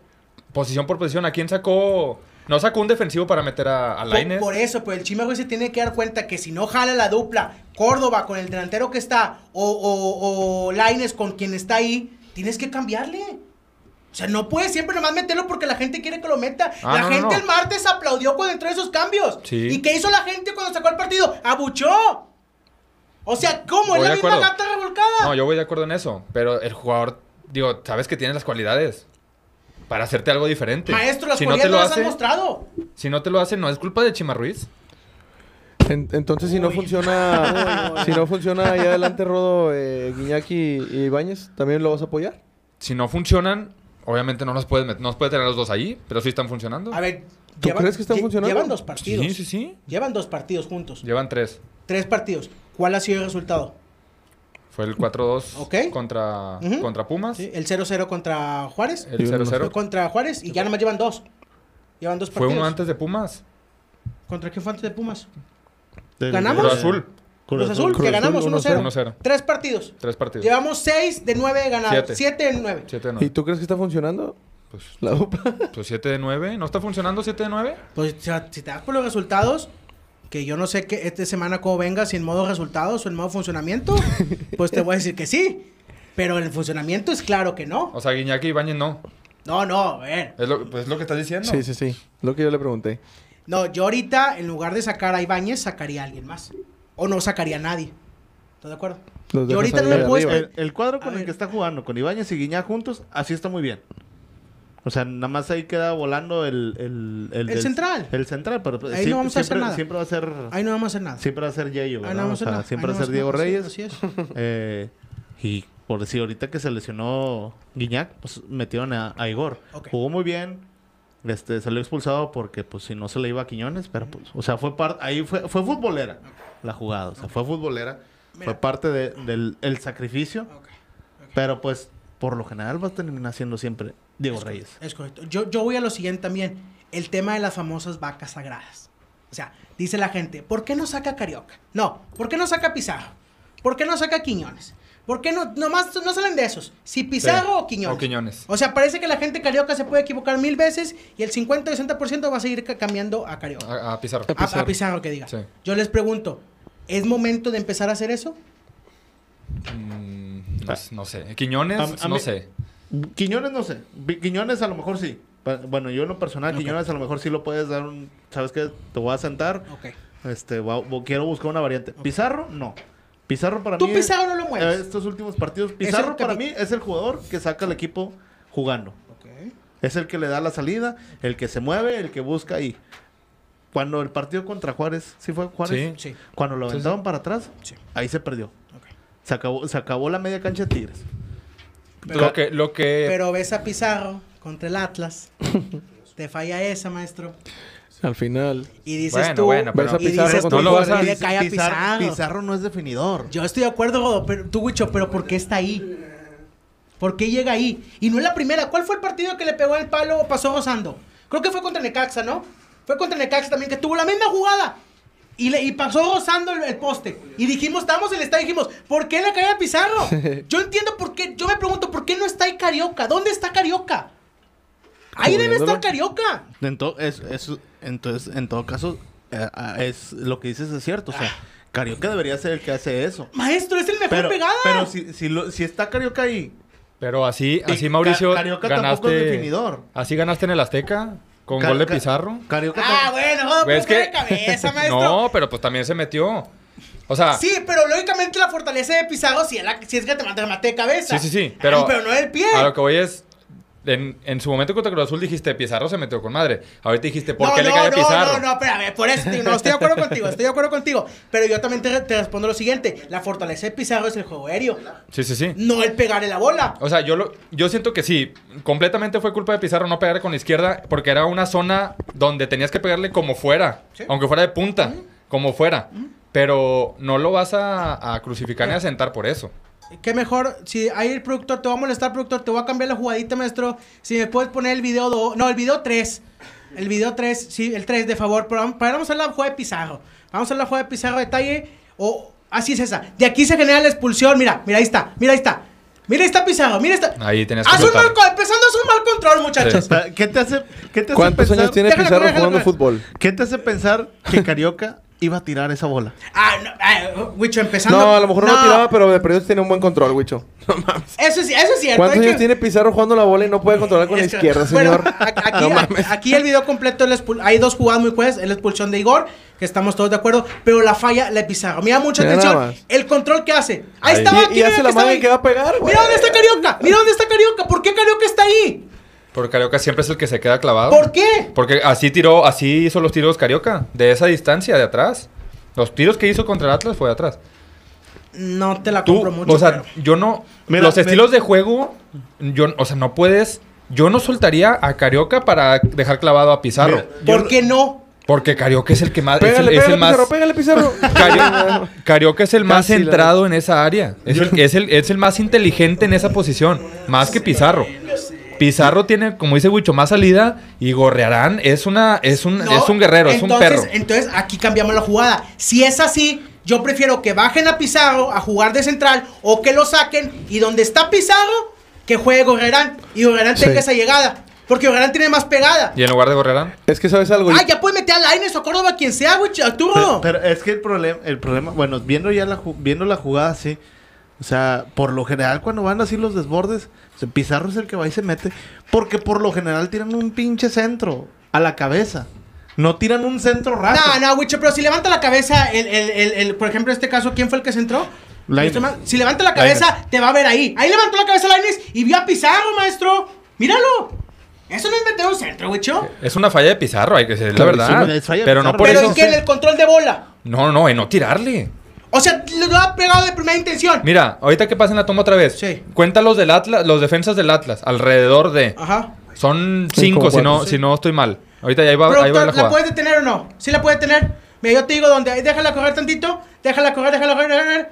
posición por posición. ¿A quién sacó? No sacó un defensivo para meter a, a Por, Lainez. por eso, pues el Chima se tiene que dar cuenta que si no jala la dupla Córdoba con el delantero que está o, o, o Lainez con quien está ahí, tienes que cambiarle. O sea, no puedes siempre nomás meterlo porque la gente quiere que lo meta. Ah, la no, gente no. el martes aplaudió cuando entró esos cambios. Sí. ¿Y qué hizo la gente cuando sacó el partido? ¡Abuchó! O sea, ¿cómo? Es la misma gata revolcada. No, yo voy de acuerdo en eso. Pero el jugador, digo, sabes que tiene las cualidades para hacerte algo diferente. Maestro, las si no te cualidades lo las hace, han mostrado. si no te lo hace, no es culpa de Chima Ruiz. En- entonces, si no Uy. funciona, <laughs> si no funciona ahí adelante Rodo, eh, Guiñac y, Ibáñez, ¿también lo vas a apoyar? Si no funcionan, obviamente no los puedes meter, no los puede tener los dos ahí, pero sí están funcionando. A ver, ¿Tú crees que están lle- funcionando? Llevan dos partidos. sí, sí, sí. Llevan dos partidos juntos. Llevan tres. Tres partidos. ¿Cuál ha sido el resultado? Fue el 4-2 Ok. contra, Ujú. contra Pumas. Sí, El 0-0 contra Juárez. El Y uno más. 0-0. Fue contra Juárez y ya nomás llevan dos. Llevan dos Fue partidos. uno antes de Pumas. ¿Contra quién fue antes de Pumas? del- ¿Ganamos? Cruz Azul. Cruz Azul, Cruz que ganamos 1-0. 1-0. 1-0. Tres partidos. Tres partidos. Llevamos seis de nueve ganados. Siete. Siete de nueve. 7 de ¿Y 9. tú crees que está funcionando Pues, la dupla? pues 7 de 9. ¿No está funcionando 7 de 9? Pues si te das por los resultados, que yo no sé que esta semana cómo venga, si en modo resultados o en modo funcionamiento, <laughs> pues te voy a decir que sí. Pero en el funcionamiento es claro que no. O sea, Guiñaki y Ibañez no. No, no, a ver. Es lo, pues es lo que estás diciendo. Sí, sí, sí. Lo que yo le pregunté. No, yo ahorita, en lugar de sacar a Ibáñez, sacaría a alguien más. O no sacaría a nadie. ¿Estás de acuerdo? Los Yo ahorita no me puedo El, el cuadro A con el ver. que está jugando, con Ibáñez y Guiñac juntos, así está muy bien. O sea, nada más ahí queda volando el... El, El del- central. El central, pero pues, Ahí no vamos a hacer siempre, nada. siempre va a ser... Ahí no vamos a hacer nada. Siempre va a ser Yeyo, Ahí no vamos a O hacer sea, nada. siempre va a ser Diego Reyes. Así es. <laughs> Eh, y por decir, ahorita que se lesionó Guiñac, pues metieron a, a Igor. Jugó muy bien. Este, salió expulsado porque, pues, si no se le iba a Quiñones, pero, pues, o sea, fue parte, ahí fue, fue futbolera la jugada, o sea, fue futbolera. Mira. Fue parte de- del el sacrificio, Ok. pero, pues, por lo general va a terminar siendo siempre Diego Es Reyes. correcto, Es correcto. Yo, yo voy a lo siguiente también. El tema de las famosas vacas sagradas. O sea, dice la gente, ¿por qué no saca Carioca? No, ¿por qué no saca Pizarro? ¿Por qué no saca Quiñones? ¿Por qué no, nomás no salen de esos? Si Pizarro Sí. o Quiñones. O Quiñones. O sea, parece que la gente carioca se puede equivocar mil veces y el 50 y 60% va a seguir ca- cambiando a carioca. A, a Pizarro. A, a Pizarro que diga. Sí. Yo les pregunto, ¿es momento de empezar a hacer eso? Mm, no, no sé. Quiñones, A- a no mí- sé. Quiñones no sé. Quiñones a lo mejor sí. Bueno, yo en lo personal. Quiñones a lo mejor sí lo puedes dar un... ¿Sabes qué? Te voy a sentar. Ok. Este, quiero buscar una variante. Pizarro, no. Pizarro para Tú mí... Pizarro no lo eh, mueves. estos últimos partidos. Pizarro para mí es el jugador que saca al equipo jugando. Es el que le da la salida, el que se mueve, el que busca ahí. Cuando el partido contra Juárez, ¿sí fue Juárez? Sí. Sí. Cuando lo Sí, sí. aventaban para atrás, Sí. ahí se perdió. Se acabó, se acabó la media cancha de Tigres. Lo que, lo que Pero ves a Pizarro contra el Atlas. <laughs> te falla esa, maestro. Al final. Y dices Bueno, tú, bueno, pero- y Pizarro dices tú, no lo vas a- ¿por qué le cae a Pizarro, Pizarro? Pizarro no es definidor. Yo estoy de acuerdo, Godo, pero tú, Wicho, pero ¿por qué está ahí? ¿Por qué llega ahí? Y no es la primera. ¿Cuál fue el partido que le pegó el palo o pasó rozando? Creo que fue contra Necaxa, ¿no? Fue contra Necaxa también, que tuvo la misma jugada. Y, le, y pasó rozando el, el poste. Y dijimos, estábamos en el estadio y dijimos, ¿por qué le cae a Pizarro? <laughs> Yo entiendo por qué. Yo me pregunto, ¿por qué no está ahí Carioca? ¿Dónde está Carioca? Ahí debe estar. Carioca. En to- es- es- entonces, en todo caso, eh, ah, es lo que dices es cierto. O sea, Carioca debería ser el que hace eso. Maestro, es el mejor Pero, pegada. pero si, si, lo- si está Carioca ahí, Pero así, y así Mauricio, Ca- Carioca tampoco es ganaste. definidor. Así ganaste en el Azteca con gol de Pizarro. Carioca Ah, bueno, ¿Ves fue que- de cabeza, <laughs> maestro. no, pero pues también se metió. O sea, Sí, pero lógicamente la fortaleza de Pizarro si es, la, si es que te mate, mate de cabeza. Sí, sí, sí, pero- pero no del pie. a lo que voy es. En, en su momento contra Cruz Azul dijiste Pizarro se metió con madre. Ahorita dijiste, ¿por no, qué le no, cae a no, Pizarro? No, no, espérame, por eso no, estoy de acuerdo contigo, estoy de acuerdo contigo. Pero yo también te, te respondo lo siguiente: la fortaleza de Pizarro es el juego aéreo, Sí, sí, sí. no el pegarle la bola. O sea, yo, lo, yo siento que sí, completamente fue culpa de Pizarro no pegarle con la izquierda, porque era una zona donde tenías que pegarle como fuera, Sí. aunque fuera de punta, como fuera. Pero no lo vas a, a crucificar ni a sentar por eso. Qué mejor, si hay el productor, te va a molestar, productor, te voy a cambiar la jugadita, maestro. Si me puedes poner el video 2, no, el video 3. El video 3, sí, el 3, de favor. Pero vamos, pero vamos a hacer la jugada de Pizarro. Vamos a hacer la jugada de Pizarro detalle. O así es esa. De aquí se genera la expulsión. Mira, mira, ahí está. Mira, ahí está. Mira, ahí está Pizarro. Mira, ahí está. Ahí tenías que Haz un mal, empezando a un mal control, muchachos. ¿Qué te hace, qué te hace ¿Cuántos pensar, años tiene Pizarro jugando fútbol? ¿Qué te hace pensar que Carioca iba a tirar esa bola? Ah, no, ah, Wicho, empezando. No, a lo mejor no, lo tiraba, pero de perdido tiene un buen control, Wicho. <laughs> No mames. Eso es, eso es cierto. ¿Cuántos años que- tiene Pizarro jugando la bola y no puede controlar con la Es que- izquierda, señor? aquí, <laughs> no mames. aquí el video completo, es la expul- hay dos jugadas muy buenas. Es la expulsión de Igor, que estamos todos de acuerdo. Pero la falla, la de Pizarro. Mira mucha Mira atención. El control que hace. Ahí, Ahí. estaba. Y- y ¿quién era hace el la mano ahí? que va a pegar, güey. Mira dónde está Carioca. Mira dónde está Carioca. ¿Por qué Carioca está ahí? Porque Carioca siempre es el que se queda clavado. ¿Por qué? Porque así tiró, así hizo los tiros Carioca, de esa distancia, de atrás. Los tiros que hizo contra el Atlas fue de atrás. No te la Tú, compro mucho. o sea, pero- yo no. Mira, los me- estilos de juego, yo, o sea, no puedes. Yo no soltaría a Carioca para dejar clavado a Pizarro. Mira, yo ¿Por qué no? Porque Carioca es el que más. es el- Pégale, es, pégale, el más. Pizarro, pégale, Pizarro. <laughs> Cario- Carioca es el más Casi centrado en esa área. Es el, es, el, es el más inteligente en esa posición. Más que Pizarro. Pizarro tiene, como dice Wicho, más salida. Y Gorrearán es una, es un, No, es un guerrero, es un perro. Entonces, aquí cambiamos la jugada. Si es así, yo prefiero que bajen a Pizarro a jugar de central o que lo saquen y donde está Pizarro, que juegue Gorrerán y Gorrerán Sí. tenga esa llegada. Porque Gorrerán tiene más pegada. Y en lugar de Gorrearán. Es que sabes algo. Ah, ya puede meter a Laines o a Córdoba, quien sea, güey, Pero, Arturo. pero es que el problema, el problema, bueno, viendo ya la, viendo la jugada así, o sea, por lo general cuando van así los desbordes, Pizarro es el que va y se mete, porque por lo general tiran un pinche centro a la cabeza, no tiran un centro raso. No, no, Wicho, pero si levanta la cabeza, el, el, el, el- por ejemplo, en este caso, ¿quién fue el que se entró? Si levanta la cabeza, te va a ver ahí. Ahí levantó la cabeza Laines y vio a Pizarro, maestro. Míralo. Eso no es meter un centro, Wicho. Es una falla de Pizarro, hay que decir la verdad. es falla de Pero no por Pero eso. es que en el control de bola. No, no, en no tirarle. O sea, lo ha pegado de primera intención. Mira, ahorita que pasa en la toma otra vez. Sí. Cuenta los del Atlas, los defensas del Atlas, alrededor de. Ajá. Son cinco, si no, si no estoy mal. Ahorita ya ahí va, ahí va la ¿la, jugada. puedes detener o no? ¿Sí la puede detener? Mira, yo te digo dónde. Ahí, Déjala correr tantito. Déjala correr, déjala correr. déjala correr.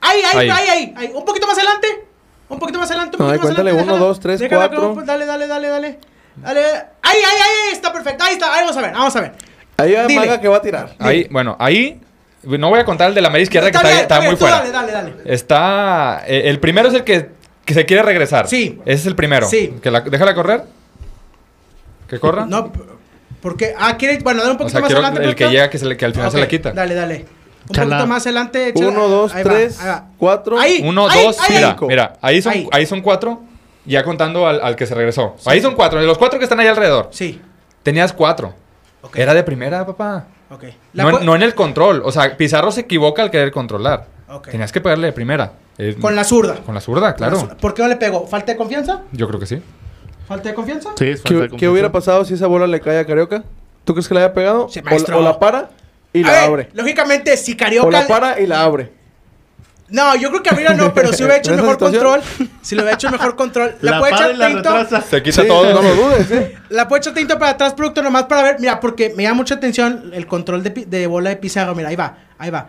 Ahí, ahí, Ahí. ahí, ahí, ahí. Un poquito más adelante. Un poquito más adelante. Un No, poquito más cuéntale, adelante, uno, déjala. dos, tres, Déjala cuatro. correr, Dale, dale, dale, dale. Dale. Ahí, ahí, ahí. Está perfecto. Ahí está. Ahí vamos a ver. Vamos a ver. Ahí va. Maga que va a tirar. Ahí, bueno, ahí No voy a contar el de la media izquierda que Está está, bien, está está muy bien, fuera. Dale, dale, dale. Está. eh, el primero es el que, que se quiere regresar. Sí. Ese es el primero. Sí. Que la, déjala correr. Que corra. No, porque. Ah, quiere. Bueno, dale un o poquito sea, más adelante. el que llega que, se le- que al final se la quita. Dale, dale. Un Chala. poquito más adelante. Uno, dos, Ahí va, tres, ahí va. cuatro. Ahí. Uno, ahí, dos, ahí, mira, cinco. mira, ahí son, Ahí. ahí. son cuatro, ya contando al, al que se regresó. Ahí son cuatro, de los cuatro que están ahí alrededor. Sí. Tenías cuatro. Ok. Era de primera, papá. Ok. La No, en- pu- no en el control. O sea, Pizarro se equivoca al querer controlar. Tenías que pegarle de primera. Eh, Con la zurda. Con la zurda, claro. La zurda. ¿Por qué no le pegó? ¿Falta de confianza? Yo creo que sí. ¿Falta de confianza? Sí, es falta de ¿Qué, confianza. qué hubiera pasado si esa bola le cae a Carioca? ¿Tú crees que le haya pegado? Sí, o, la- o la para y A la ver, abre. Lógicamente, si O Carioca. la para y la abre. No, yo creo que Abril no, pero si hubiera hecho <laughs> ¿En esa mejor situación? control. Si lo hubiera hecho mejor control. La, La puede echar tinto. Se quita Sí, todo. No lo dudes, ¿eh? <laughs> La puede echar tinto para atrás, producto nomás para ver. Mira, porque me llama mucha atención el control de, bola de Pizarro. Mira, ahí va, ahí va.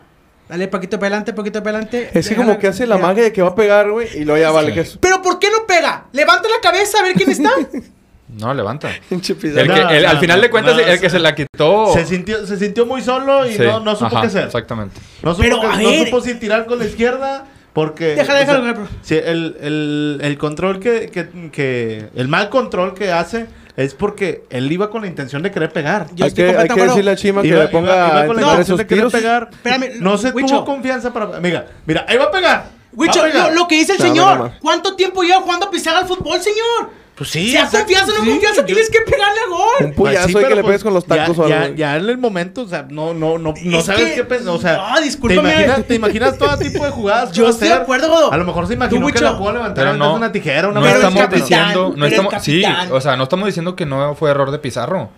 Dale poquito para adelante, poquito para adelante. Es que como que hace la magia de que va a pegar, güey, y luego ya vale que es... Pero ¿por qué no pega? Levanta la cabeza a ver quién está. <laughs> No, levanta. <laughs> El que, No, el- al no, final de no, cuentas, no, el que se- se la quitó. Se sintió, se sintió muy solo y Sí, no, no supo ajá, qué hacer. Exactamente. No supo, Pero, a no ver. supo si tirar con la izquierda porque... Déjala, o déjala, sea, sí, el, el, el control que, que, que... El mal control que hace es porque él iba con la intención de querer pegar. Yo hay estoy que, hay completamente que decirle a Chima que Iba- le iba- ponga iba a con la entrenar intención de querer pegar. Espérame, no se Huicho. tuvo confianza para... Mira, mira, ahí va a pegar. Wicho, Va a pegar. lo, lo que dice el No, señor. no, no. ¿Cuánto tiempo lleva jugando a Pizarro al fútbol, señor? Pues sí. Si hay confianza o no sí, confianza, yo- tienes que pegarle a gol. Un puyazo Pues sí, hay que le pues pegues con los tacos ya, o ya, algo. ya en el momento, o sea, no, no, no, no Es sabes que- qué pensar. O sea, no, ¿te discúlpame. imaginas, te imaginas todo tipo de jugadas Yo estoy de acuerdo, Godo. A lo mejor se imaginó que la puedo levantar Pero no, una tijera, una no Pero el estamos capitán, diciendo, no pero el estamos, sí, o sea, no estamos diciendo que no fue error de Pizarro.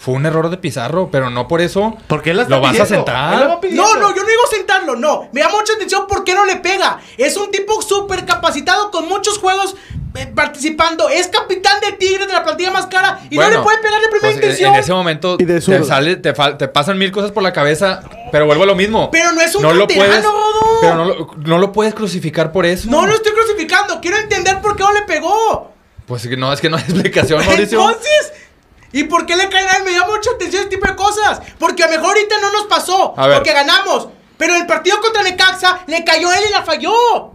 Fue un error de Pizarro, pero no por eso Porque él la está lo vas a sentar. va. No, no, yo no digo sentarlo, no. Me llama mucha atención por qué no le pega. Es un tipo súper capacitado con muchos juegos eh, participando. Es capitán de Tigres de la plantilla más cara y no le puede pegar de primera pues, en- intención. En ese momento Y de te, sale, te, te pasan mil cosas por la cabeza, pero vuelvo a lo mismo. Pero no es un lo canterano, puedes. Pero no lo, no lo puedes crucificar por eso. No lo estoy crucificando. Quiero entender por qué no le pegó. Pues que no, es que no hay <laughs> explicación, Mauricio. Entonces, ¿y por qué le caen a él? Me llama mucha atención ese tipo de cosas. Porque a lo mejor ahorita no nos pasó. A ver. Porque ganamos. Pero el partido contra Necaxa le cayó a él y la falló.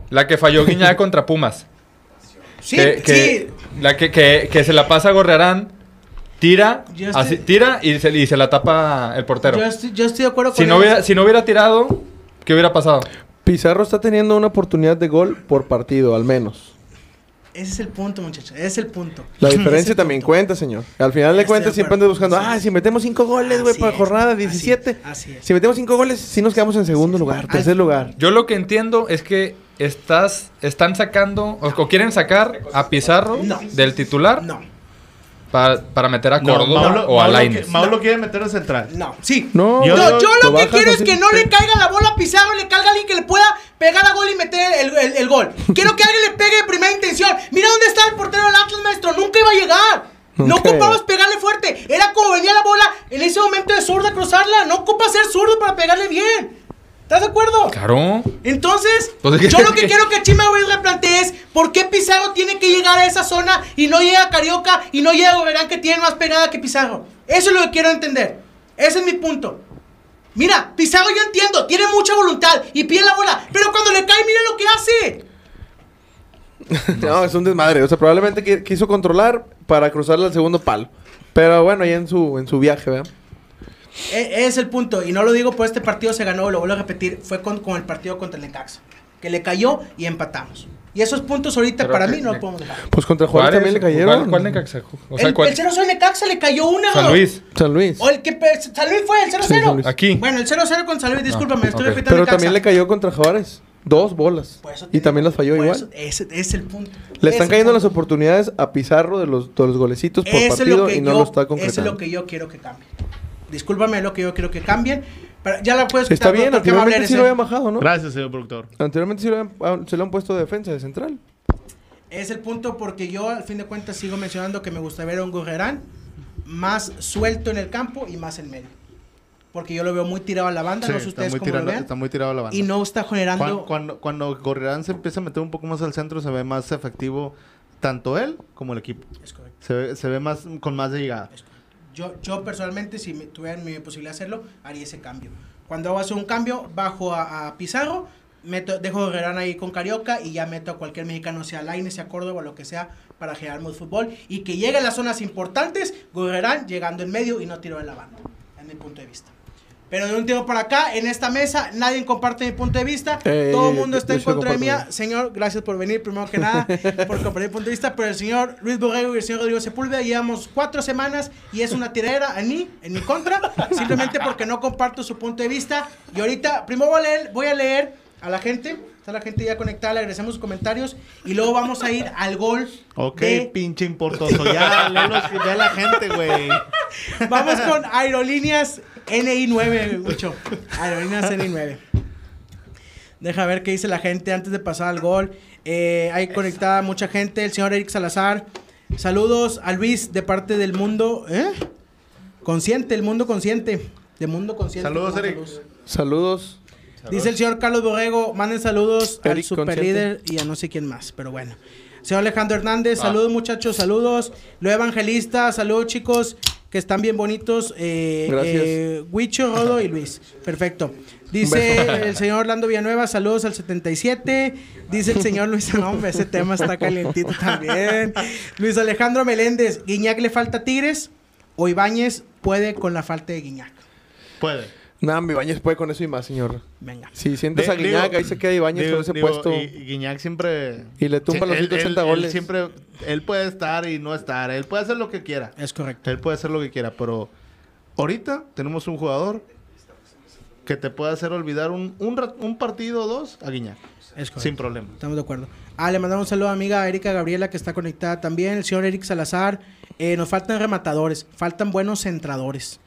La que falló Guiñac <laughs> contra Pumas. Sí, que, que- sí. La que, que, que se la pasa a Gorrearán, tira, así, tira y se, y se la tapa el portero. Yo estoy, yo estoy de acuerdo con Si no, él. hubiera, si no hubiera tirado, ¿qué hubiera pasado? Pizarro está teniendo una oportunidad de gol por partido, al menos. Ese es el punto, muchachos. Ese es el punto. La <laughs> diferencia también punto. cuenta, señor. Al final de cuentas siempre andas buscando, ah, si metemos cinco goles, güey, es, jornada así 17. es, así es. Si metemos cinco goles, sí nos quedamos en segundo lugar, tercer lugar. Yo lo que entiendo es que estás, están sacando, o, o quieren sacar a Pizarro No. del titular No, para, para meter a Córdoba o a Lainez. Maulo quiere meter a central. no. Sí. No, Yo- No, yo- yo lo lo que quiero es que no le caiga la bola a Pizarro, le caiga a alguien que le pueda pegar a gol y meter el, el- el gol. Quiero que alguien le pegue de primera intención. Mira dónde está el portero del Atlas, maestro. Nunca iba a llegar. No ocupabas pegarle fuerte. Era como venía la bola en ese momento de zurda cruzarla. No ocupa ser zurdo para pegarle bien. ¿Estás de acuerdo? Claro. Entonces, Pues, ¿qué- yo lo que quiero que Chima Ruiz le plantee es por qué Pizarro tiene que llegar a esa zona y no llega Carioca y no llega Goberán que tiene más pegada que Pizarro. Eso es lo que quiero entender. Ese es mi punto. Mira, Pizarro yo entiendo, tiene mucha voluntad y pide la bola, pero cuando le cae, mira lo que hace. <laughs> No, es un desmadre. O sea, probablemente qui- quiso controlar para cruzarle al segundo palo. Pero bueno, ahí en su, en su viaje, ¿verdad? E- es el punto, y no lo digo por este partido se ganó, lo vuelvo a repetir, fue con, con el partido contra el Necaxa, que le cayó y empatamos. Y esos puntos ahorita Pero para mí no los podemos dejar. Pues contra Juárez, también le cayeron. ¿Cuál, Necaxa? O sea, el, ¿cuál? el 0-0 Necaxa le cayó una. San Luis. San Luis. O el que San Luis fue el 0-0. Sí, San Luis. Aquí. Bueno, el 0-0 con San Luis, discúlpame, estoy ok. repitiendo Pero Necaxa. también le cayó contra Juárez. Dos bolas. Eso Y también digo, las falló igual. eso- ese es el punto. Le están es cayendo las oportunidades a Pizarro de los, de los golecitos por Eso partido y no yo- lo está Eso concretando. es lo que yo quiero que cambie. Discúlpame, es lo que yo quiero que cambien. Pero ya la puedes Está quitar, bien, doctor, que me anteriormente sí lo habían bajado, ¿no? Gracias, señor productor. Anteriormente sí lo habían- ah, se lo han puesto de defensa, de central. Es el punto porque yo al fin de cuentas sigo mencionando que me gustaría ver a un Gurrerán más suelto en el campo y más en medio. Porque yo lo veo muy tirado a la banda, Sí, no sé está, ustedes muy cómo tirado, lo vean. está muy tirado la banda. Y no está generando... Cuando, cuando, cuando Gorriarán se empieza a meter un poco más al centro, se ve más efectivo tanto él como el equipo. Es correcto. Se ve, se ve más con más de llegada. Yo, yo personalmente, si me, tuviera mi posibilidad de hacerlo, haría ese cambio. Cuando hago hacer un cambio, bajo a, a Pizarro, meto, dejo a Gorrerán ahí con Carioca y ya meto a cualquier mexicano, sea Laine, sea Córdoba, lo que sea, para generar más fútbol. Y que llegue a las zonas importantes, Gorrerán llegando en medio y no tiro de la banda, en mi punto de vista. Pero de un tiempo para acá, en esta mesa, nadie comparte mi punto de vista. Eh, Todo el mundo está en contra de mía. Señor, gracias por venir, primero que nada, <laughs> por compartir mi punto de vista. Pero el señor Luis Borrego y el señor Rodrigo Sepúlveda llevamos cuatro semanas y es una tiradera en mí, en mi contra, simplemente porque no comparto su punto de vista. Y ahorita, primero voy a leer, voy a, leer a la gente. Está la gente ya conectada, le agradecemos sus comentarios. Y luego vamos a ir al gol. Ok, de- pinche importoso. Ya, léelos, ya <laughs> la gente, güey. Vamos con Aerolíneas NI9, mucho. Aerolíneas NI9. Deja ver qué dice la gente antes de pasar al gol. Eh, hay conectada mucha gente. El señor Eric Salazar. Saludos a Luis de parte del mundo. ¿eh? Consciente, el mundo consciente. De mundo consciente. Saludos, Eric. Saludos. Dice el señor Carlos Borrego, manden saludos al Eric super Consciente. líder y a no sé quién más, pero bueno. Señor Alejandro Hernández, Ah. saludos muchachos, saludos. Lo Evangelista, saludos chicos, que están bien bonitos. Eh, Gracias. eh, Huicho, Rodo y Luis. Perfecto. Dice el señor Orlando Villanueva, saludos al 77. Dice el señor Luis, no, hombre, ese tema está calientito también. Luis Alejandro Meléndez, ¿Guiñac le falta Tigres? ¿O Ibáñez puede con la falta de Guiñac? Puede. Nada, mi Bañez puede con eso y más, señor. Venga. Si sientes De- a Guiñac, digo- ahí se queda Ibáñez digo- con ese digo, puesto. Y, y Guiñac siempre... Y le tumba Sí, los él- 180 él- goles. Él siempre... Él puede estar y no estar. Él puede hacer lo que quiera. Es correcto. Él puede hacer lo que quiera, pero... Ahorita tenemos un jugador que te puede hacer olvidar un, un, ra- un partido o dos a Guiñac. Es correcto. Sin problema. Estamos de acuerdo. Ah, le mandamos un saludo a amiga Erika Gabriela que está conectada también. El señor Eric Salazar. Eh, nos faltan rematadores. Faltan buenos centradores.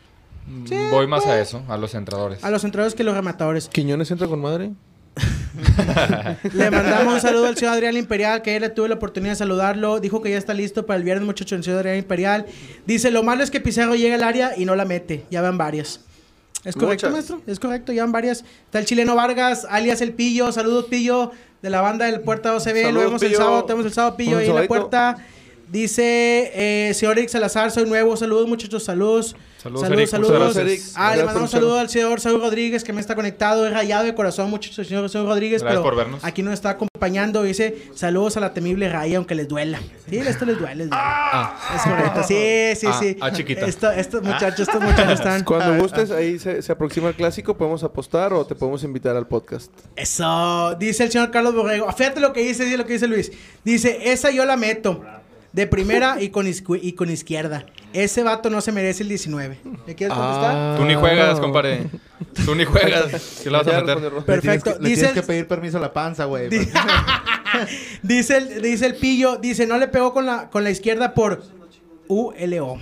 Sí, Voy más a eso, a los entradores. A los centradores que los rematadores. Quiñones entra con madre. <laughs> Le mandamos un saludo al señor Adrián Imperial, que ayer tuve la oportunidad de saludarlo. Dijo que ya está listo para el viernes, muchacho, el señor Adrián Imperial. Dice, lo malo es que Pizarro llega al área y no la mete. Ya van varias. ¿Es correcto, Muchas. maestro? Es correcto, ya van varias. Está el chileno Vargas, alias El Pillo. Saludos, Pillo, de la banda del Puerta OCB. lo Saludos, vemos el Pillo. sábado, tenemos el sábado, Pillo, ahí en la puerta. Dice, eh, señor Eric Salazar, soy nuevo. Saludos, muchachos, saludos. Saludos, saludos. Eric. saludos. Ah, le mandamos un saludo al señor Saúl Rodríguez que me está conectado. Es rayado de corazón, muchachos, señor Saúl Rodríguez. Gracias pero por vernos. Aquí nos está acompañando. Dice saludos a la temible raya, aunque les duela. Sí, esto les duele. les duele. Es correcto. Sí, sí, Ah, sí. ah, chiquita. Esto- estos muchachos, estos muchachos están. <laughs> Cuando gustes, ahí se, se aproxima el clásico, podemos apostar o te podemos invitar al podcast. Eso. Dice el señor Carlos Borrego. Fíjate lo que dice, dice lo que dice Luis. Dice, esa yo la meto. De primera y con, iscu- y con izquierda. Ese vato no se merece el 19. ¿Le quieres contestar? Ah. Tú ni juegas, compadre. <laughs> Tú ni juegas. ¿Qué le vas a meter? Le tienes Perfecto. que- Le Dice tienes el- que pedir permiso a la panza, güey. Di- <laughs> dice, el, dice el pillo, dice, no le pegó con la, con la izquierda por ULO.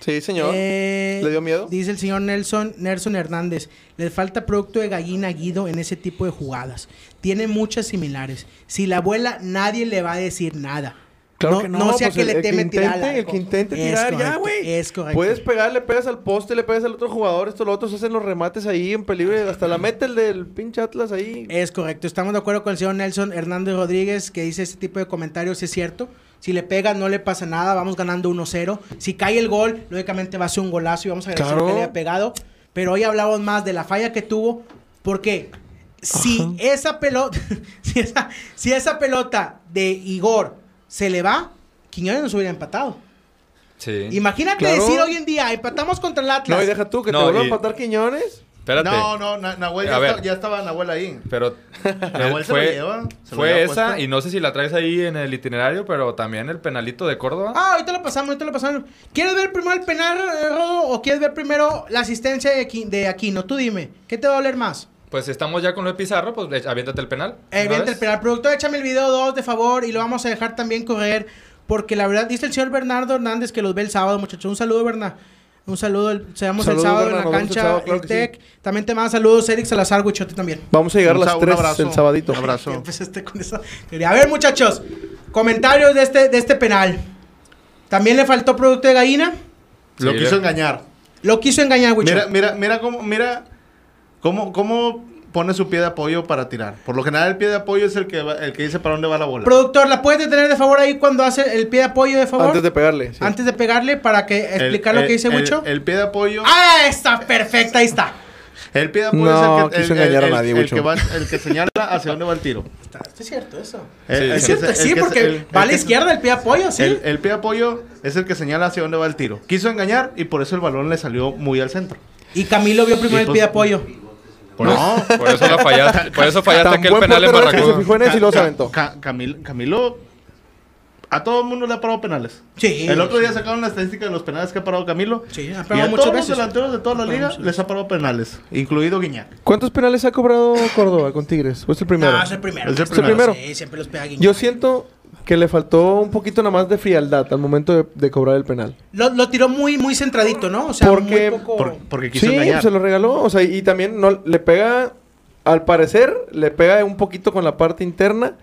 Sí, señor. Eh, ¿Le dio miedo? Dice el señor Nelson, Nelson Hernández. Les falta producto de gallina Guido en ese tipo de jugadas. Tiene muchas similares. Si la abuela, nadie le va a decir nada. Claro que no, sea pues que el- le el que teme tirar intente- el arco. que intente Es tirar, ya, güey. Es correcto. Puedes pegar, le pegas al poste, le pegas al otro jugador, esto, lo otro, se hacen los remates ahí en peligro. Hasta la mete el del pinche Atlas ahí. Es correcto. Estamos de acuerdo con el señor Nelson Hernández Rodríguez que dice ese tipo de comentarios. Es cierto. Si le pega, no le pasa nada. Vamos ganando 1-0. Si cae el gol, lógicamente va a ser un golazo y vamos a agradecer Claro. que le haya pegado. Pero hoy hablamos más de la falla que tuvo. Porque si esa pelota, <laughs> si esa, si esa pelota de Igor se le va, Quiñones nos hubiera empatado. Sí. Imagínate Claro. decir hoy en día, empatamos contra el Atlas. No, y deja tú, que No, te vuelva a y- empatar Quiñones. Espérate. No, no, Na- Nahuel ya, está- ya estaba Nahuel ahí. Pero <laughs> Nahuel eh, se lo fue, lleva. se lo fue lleva esa puesto. y no sé si la traes ahí en el itinerario, pero también el penalito de Córdoba. Ah, ahorita lo pasamos, ahorita lo pasamos. ¿Quieres ver primero el penal, eh, Rodo, o quieres ver primero la asistencia de Aquino? Tú dime, ¿qué te va a doler más? Pues estamos ya con lo de Pizarro, pues aviéntate el penal. Eh, ¿una vente vez? el penal. Productor, échame el video 2 de favor y lo vamos a dejar también correr. Porque la verdad, dice el señor Bernardo Hernández que los ve el sábado, muchachos. Un saludo, Bernardo. Un saludo, el- seamos el sábado Berna, en la cancha, sábado, claro el TEC. También te manda saludos, Eric Salazar, Huichote también. Vamos a llegar a Un las sa- un 3 abrazo. el sabadito. Un abrazo. <laughs> Empezaste con esa teoría. A ver, muchachos, comentarios de este, de este penal. También le faltó producto de gallina. Lo Sí, quiso le- engañar. Lo quiso engañar, Huicho. Mira, mira, mira cómo, mira cómo, cómo pone su pie de apoyo para tirar. Por lo general el pie de apoyo es el que va- el que dice para dónde va la bola. Productor, ¿la puedes detener de favor ahí cuando hace el pie de apoyo de favor? Antes de pegarle. sí. Antes de pegarle para que El- explicar lo el- que dice el- Wicho. El, pie de apoyo. Ah, está perfecta, ahí está. El pie de apoyo No, es el que, quiso el- engañar a el- nadie, el, Wicho. que va- el que señala hacia dónde va el tiro. Está, está cierto eso. El- Sí, el Es que cierto, se- sí, el porque el- el va a la izquierda el pie de apoyo, sí. El, el pie de apoyo es el que señala hacia dónde va el tiro. Quiso engañar y por eso el balón le salió muy al centro. Y Camilo vio primero Y el pues- pie de apoyo. Por, eso, por eso la fallaste. <laughs> Por eso fallaste aquel penal en se Barracuda. fijó en eso y luego se Ca- aventó. Ca- Camil- Camilo, a todo el mundo le ha parado penales. Sí. El otro día sacaron la estadística de los penales que ha parado Camilo. Sí, ha Y pegado a muchas todos veces. los delanteros de toda la liga les ha parado penales, incluido Guiñac. ¿Cuántos penales ha cobrado Córdoba con Tigres? ¿O es el primero? No, es el primero. Es el primero. Sí, siempre los pega Guiñac. Yo siento que le faltó un poquito nada más de frialdad al momento de, de cobrar el penal. Lo, lo tiró muy, muy centradito, ¿no? O sea, Porque- muy poco... Por- porque quiso Sí, engañar. se lo regaló. O sea, y también no le pega, al parecer, le pega un poquito con la parte interna,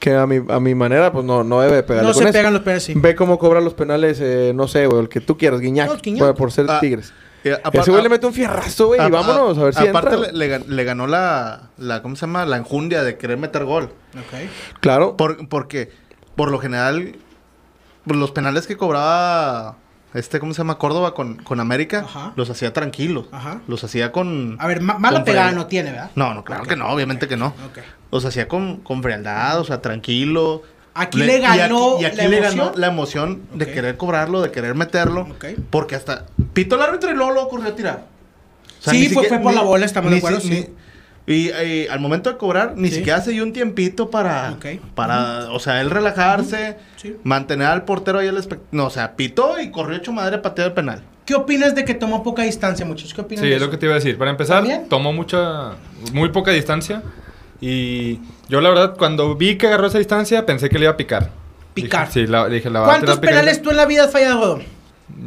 que a mi, a mi manera, pues no, no debe de pegarle no con se eso. pegan los penales, sí. Ve cómo cobra los penales, eh, no sé, güey, el que tú quieras, Guiñac, No, Guiñac. Por, por ser Ah, Tigres. Eh, apar- Ese güey le mete un fierrazo, güey, y vámonos, a ver si Aparte entra. le, le ganó la, la, ¿cómo se llama? La enjundia de querer meter gol. Ok. Claro. Por- porque, por lo general, pues, los penales que cobraba este, ¿cómo se llama? Córdoba con, con América, Ajá. los hacía tranquilos. Ajá. Los hacía con... A ver, ma- mala pegada no tiene, ¿verdad? No, no, claro que no, obviamente que no. Los hacía con, con frialdad, o sea, tranquilo. Aquí le ganó aquí, y aquí la le emoción. ganó la emoción de querer cobrarlo, de querer meterlo. Porque hasta pitó el árbitro y luego lo ocurrió a tirar. O Sí, fue- siquiera- fue por la bola, estamos de acuerdo, si- sí. Y, y al momento de cobrar, ni Sí. siquiera se dio un tiempito para, Ok. para o sea, él relajarse, Sí. mantener al portero ahí al espect- No, o sea, pitó y corrió hecho madre a patear el penal. ¿Qué opinas de que tomó poca distancia, muchachos? ¿Qué opinan Sí, de es lo que te iba a decir. Para empezar, ¿También? tomó mucha, muy poca distancia. Y yo, la verdad, cuando vi que agarró esa distancia, pensé que le iba a picar. Picar. Dije, sí, la, dije, la va a ¿Cuántos penales tú en la vida has fallado, Godón?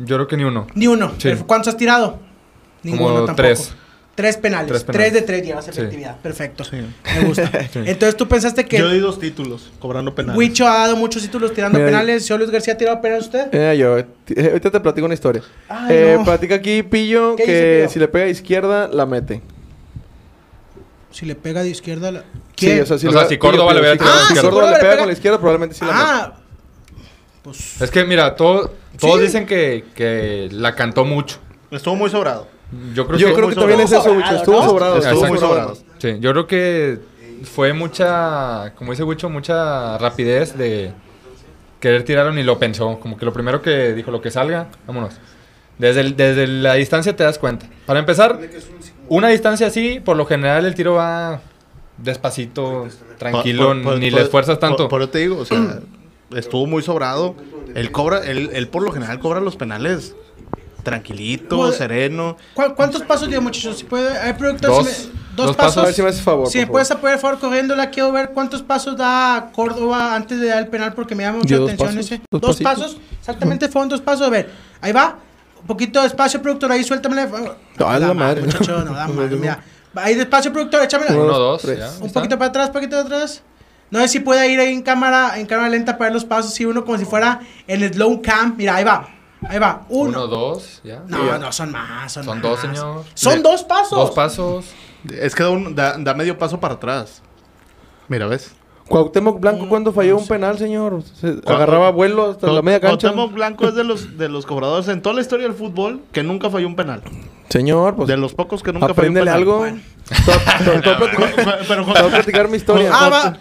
Yo creo que ni uno. Ni uno. Sí. ¿Cuántos has tirado? Ninguno Como tampoco. tres. Tres penales. Tres Tres, penales. de tres llevas Sí. efectividad. Perfecto. Me gusta. <laughs> Sí. Entonces tú pensaste que Yo di dos títulos cobrando penales. Huicho ha dado muchos títulos tirando Mira, penales. ¿Señor Luis García ha tirado penales usted? Eh, yo, eh, ahorita te platico una historia. Ay, eh, no. Platica aquí Pillo ¿Qué dice que Pillo? si le pega a izquierda, la mete. Si le pega de izquierda. La... Sí, ¿Quién? o sea, si, O sea, si Córdoba le hubiera si- tirado a la si izquierda. Córdoba le Córdoba pega le pega- con la izquierda, probablemente sí la mete. ah, pues. Es que, mira, todo- todos Sí. dicen que, que la cantó mucho. Estuvo muy sobrado. Yo creo Yo que... creo que también es sobrado, eso, Wicho. ¿no? Estuvo sobrado. Estuvo estuvo muy sobrado. sobrado. Sí, yo creo que fue mucha, como dice Wicho, mucha rapidez de querer tirarlo ni lo pensó. Como que lo primero que dijo, lo que salga, vámonos. Desde, el- desde la distancia te das cuenta. Para empezar, una distancia así, por lo general el tiro va despacito, tranquilo, Por- por- ni por- le esfuerzas tanto. Por, eso te digo, o sea, estuvo muy sobrado. Él cobra, él, él por lo general cobra los penales tranquilito, sereno. ¿cu- ¿Cuántos pasos dio, muchachos? Si puede, hay productor, Dos. si me- Dos dos pasos. pasos. A ver si me haces favor. Si me favor. puedes apoyar, por favor, corriéndola, quiero ver cuántos pasos da Córdoba antes de dar el penal porque me llama mucha Dio dos atención pasos, ese. dos pasitos. pasos, exactamente fueron dos pasos. A ver, ahí va. Un poquito despacio, productor, ahí suéltame. No, a la madre. Muchacho, no da madre, mira. Ahí despacio, productor, échame. Uno, dos, tres. ya. Un poquito para atrás, poquito para atrás. No sé si puede ir ahí en cámara, en cámara lenta para ver los pasos. Sí, uno como si fuera en slow cam. Mira, ahí va. Ahí va. Uno. Uno, dos, ya. No, no, son más. Son, Son más. dos, señor. Son De- dos pasos. Dos pasos. Es que da, un- da- da medio paso para atrás. Mira, ¿ves? Cuauhtémoc Blanco, Mm, cuando falló no un penal, señor? Se agarraba vuelo hasta la media cancha. Cuauhtémoc Blanco es de los, de los cobradores en toda la historia del fútbol que nunca falló un penal. Señor, pues de los pocos que nunca falló un apréndele penal. algo. Bueno. Te voy a- te voy a platicar- Pero platicar mi historia. Ah,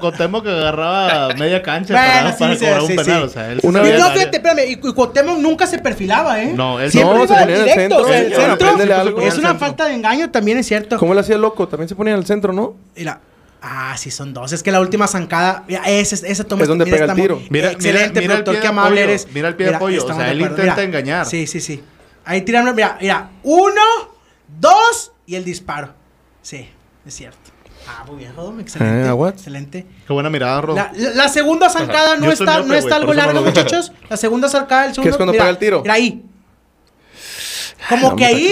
Cuauhtémoc que agarraba media cancha para, cobrar un penal. O sea, él Una vez- no, fíjate, espérame, y Cu- Cuauhtémoc nunca se perfilaba, ¿eh? No, él siempre no, iba se ponía en el directo, centro. sea, el centro apréndele algo. es una falta de engaño, también es cierto. ¿Cómo le hacía loco? También se ponía en el centro, ¿no? Mira. Ah, sí, son dos. Es que la última zancada, mira, ese, esa toma Es donde mira, pega el tiro. Mira- excelente, mira- mira el productor, qué de amable eres. mira el pie de apoyo, o sea, de él intenta mira. engañar. Sí, sí, sí. Ahí tirando, mira, mira, uno, dos y el disparo. Sí, es cierto. Ah, muy bien, excelente. Ah, what? Excelente. Qué buena mirada, Rodo. La, la- la segunda zancada no está, miope, no está algo veo. muchachos. La segunda zancada, el segundo. es cuando mira, pega el tiro? Mira ahí. Como que ahí,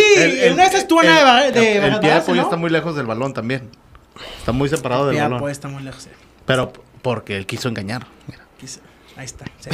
una de tú el- una de, ba- el- de el pie de ¿no? está muy lejos del balón también. Está muy separado del balón. pues, está muy lejos. Pero porque él quiso engañar. Mira. Ahí está. sí.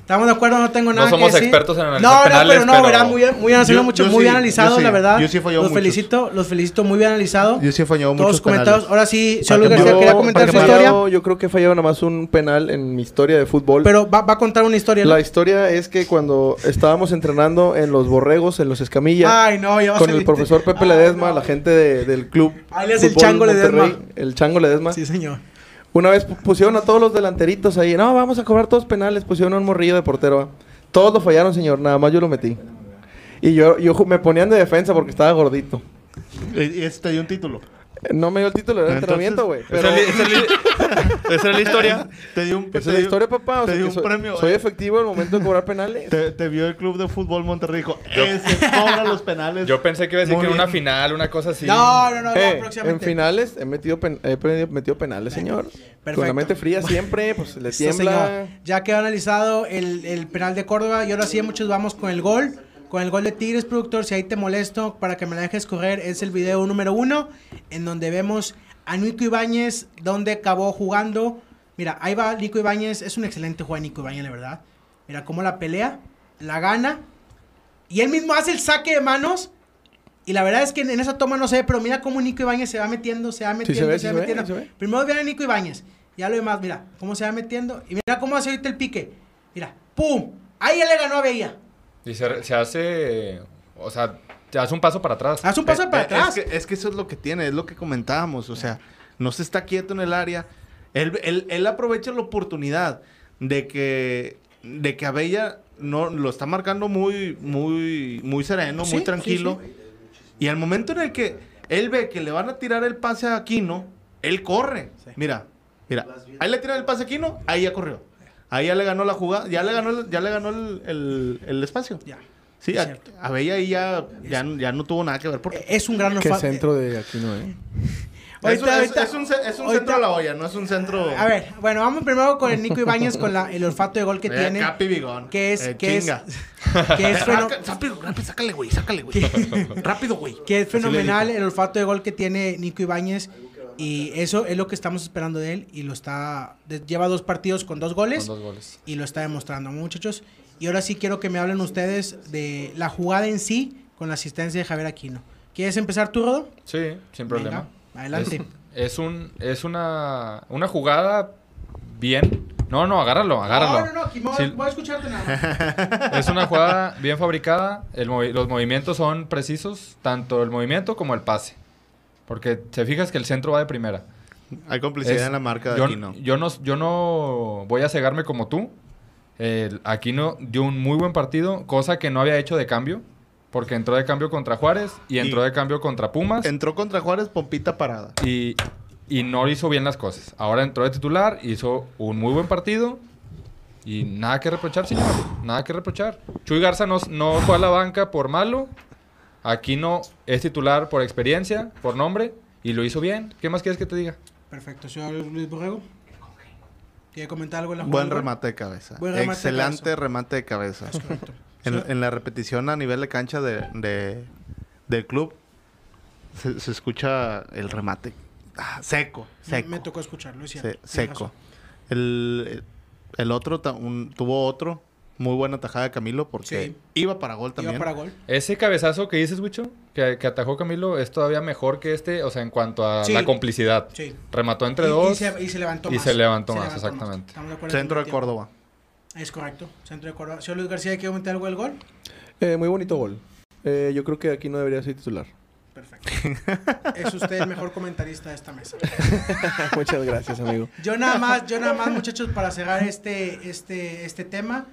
Estamos de acuerdo, no tengo nada somos que decir. expertos en analizar no, penales, No, pero no, pero- verá, muy bien, muy bien, Yo- mucho, yo muy sí, bien yo analizado, sí, la verdad. yo sí he fallado Los muchos. felicito, los felicito, muy bien analizado. Yo sí he fallado Todos muchos comentados. penales. Ahora sí, que yo- quería Yo- comentar su historia, Yo creo que he fallado nada más un penal en mi historia de fútbol. pero va, va a contar una historia. ¿no? La historia es que cuando estábamos entrenando en los borregos, en los escamillas, Ay, no, ya va a con el profesor Pepe Ay, Ledesma, no. la gente de- del club. Alias el Chango Ledesma. El Chango Ledesma. Sí, señor. Una vez pu- pusieron a todos los delanteritos ahí. No, vamos a cobrar todos penales. Pusieron a un morrillo de portero. Todos lo fallaron, señor. Nada más yo lo metí. Y yo, yo me ponían de defensa porque estaba gordito. Y y ese te dio un título. No me dio el título de Entonces- entrenamiento, güey. Pero Esa es la- esa es la- esa es la historia. <laughs> Te dio un, esa es la historia, papá. O te sea, dio que un soy, premio. soy eh. efectivo en el momento de cobrar penales. Te, te vio el club de fútbol Monterrey dijo, ese cobra los penales. Yo pensé que iba a decir Muy que en una final, una cosa así. No, no, no, Eh, en próximamente. finales he metido, pen- he metido penales, señor. Con Perfecto. la mente fría siempre, pues le tiembla. señor. Ya quedó analizado el, el penal de Córdoba y ahora sí muchos vamos con el gol. Con el gol de Tigres, productor, si ahí te molesto para que me la dejes correr, es el video número uno, en donde vemos a Nico Ibáñez, donde acabó jugando. Mira, ahí va Nico Ibáñez, es un excelente jugador Nico Ibáñez, la verdad. Mira cómo la pelea, la gana, y él mismo hace el saque de manos. Y la verdad es que en esa toma no se ve, pero mira cómo Nico Ibáñez se va metiendo, se va Sí metiendo, se ve, se sí va se ve, metiendo. sí se ve. Primero viene Nico Ibáñez. Ya lo demás, mira, cómo se va metiendo. Y mira cómo hace ahorita el pique. Mira, ¡pum! Ahí ya le ganó a Veía. Y se, se hace. O sea, se hace un paso para atrás. Hace un paso Eh, para eh, atrás. Es que, es que eso es lo que tiene, es lo que comentábamos. O sea, no se está quieto en el área. Él, él- él aprovecha la oportunidad de que, de que Abella no, lo está marcando muy, muy, muy sereno, Sí, muy sí, tranquilo. Y al momento en el que él ve que le van a tirar el pase a Aquino, él corre. Sí. Mira, mira. Ahí le tiran el pase a Aquino, ahí ya corrió. Ahí ya le ganó la jugada, ya le ganó el, ya le ganó el, el- el espacio. Ya. Sí, Es a, cierto. Abella ahí ya, ya, ya no tuvo nada que ver. Porque Es un gran Qué olfato. centro de aquí no, ¿eh? Ahorita- es, es- ahorita- es un, ce- es un ahorita- centro a la olla, no es un centro. A ver, bueno, vamos primero con el Nico Ibáñez con la- el olfato de gol que Eh, tiene. Capi Bigón. Que es, Eh, que es, que es, <laughs> feno- Rápido, rápido, sácale, güey, sácale, güey. rápido, güey. que es fenomenal el olfato de gol que tiene Nico Ibáñez. Y eso es lo que estamos esperando de él. Y lo está. de- lleva dos partidos con dos goles. Con dos goles. y lo está demostrando, muchachos. Y ahora sí quiero que me hablen ustedes de la jugada en sí con la asistencia de Javier Aquino. ¿Quieres empezar tú, Rodo? Sí, sin problema. Venga, adelante. Es, es un, es una, una jugada bien. No, no, agárralo, agárralo. No, no, no, aquí me voy, Sí. voy a escucharte nada más. <laughs> Es una jugada bien fabricada. El movi- los movimientos son precisos, tanto el movimiento como el pase. Porque te fijas que el centro va de primera. Hay complicidad Es- en la marca de yo, Aquino. Yo no, yo no voy a cegarme como tú. Aquino dio un muy buen partido, cosa que no había hecho de cambio. Porque entró de cambio contra Juárez y entró Y- de cambio contra Pumas. Entró contra Juárez, pompita parada. y, y no hizo bien las cosas. Ahora entró de titular, hizo un muy buen partido y nada que reprochar, señor. Nada que reprochar. Chuy Garza no, no fue a la banca por malo. Aquino es titular por experiencia, por nombre y lo hizo bien. ¿Qué más quieres que te diga? Perfecto, señor Luis Borrego. ¿Quiere comentar algo en la jugada? Buen remate de cabeza. Buen remate de Excelente remate de cabeza. Es correcto. <laughs> En, Sí. en la repetición a nivel de cancha de, de- del club se, se escucha el remate. Ah, seco, Me- seco. Me tocó escucharlo, es cierto. Seco. El, el otro ta- un- tuvo otro. Muy buena tajada de Camilo porque Sí. iba para gol también. Iba para gol. Ese cabezazo que dices, Wicho, que, que atajó Camilo, es todavía mejor que este, o sea, en cuanto a Sí. la complicidad. Sí. Remató entre Y- y dos. se, y se levantó y más. se levantó más, exactamente. De Centro de. Córdoba. Es correcto, centro de Córdoba. Señor Luis García, ¿quiere comentar algo del gol? Eh, muy bonito gol. Eh, yo creo que aquí no debería ser titular. Perfecto. <laughs> es usted el mejor comentarista de esta mesa. <laughs> Muchas gracias, amigo. Yo nada más, yo nada más, muchachos, para cerrar este, este, este tema,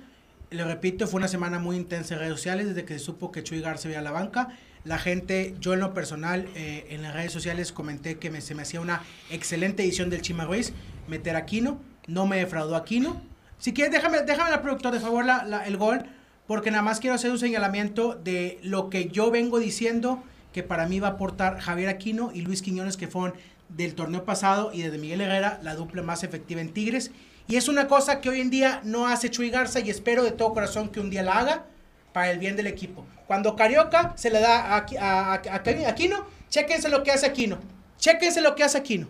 le repito, fue una semana muy intensa en redes sociales desde que se supo que Chuy Garza iba a la banca. La gente, yo en lo personal, eh, en las redes sociales comenté que me- se me hacía una excelente edición del Chima Ruiz, meter a Aquino, no me defraudó Aquino. Si quieres, déjame, déjame la productor, de favor, el gol, porque nada más quiero hacer un señalamiento de lo que yo vengo diciendo que para mí va a aportar Javier Aquino y Luis Quiñones, que fueron del torneo pasado y desde Miguel Herrera la dupla más efectiva en Tigres. Y es una cosa que hoy en día no hace Chuy Garza y espero de todo corazón que un día la haga para el bien del equipo. Cuando Carioca se le da a, a, a- a Aquino, chéquense lo que hace Aquino. Chéquense lo que hace Aquino.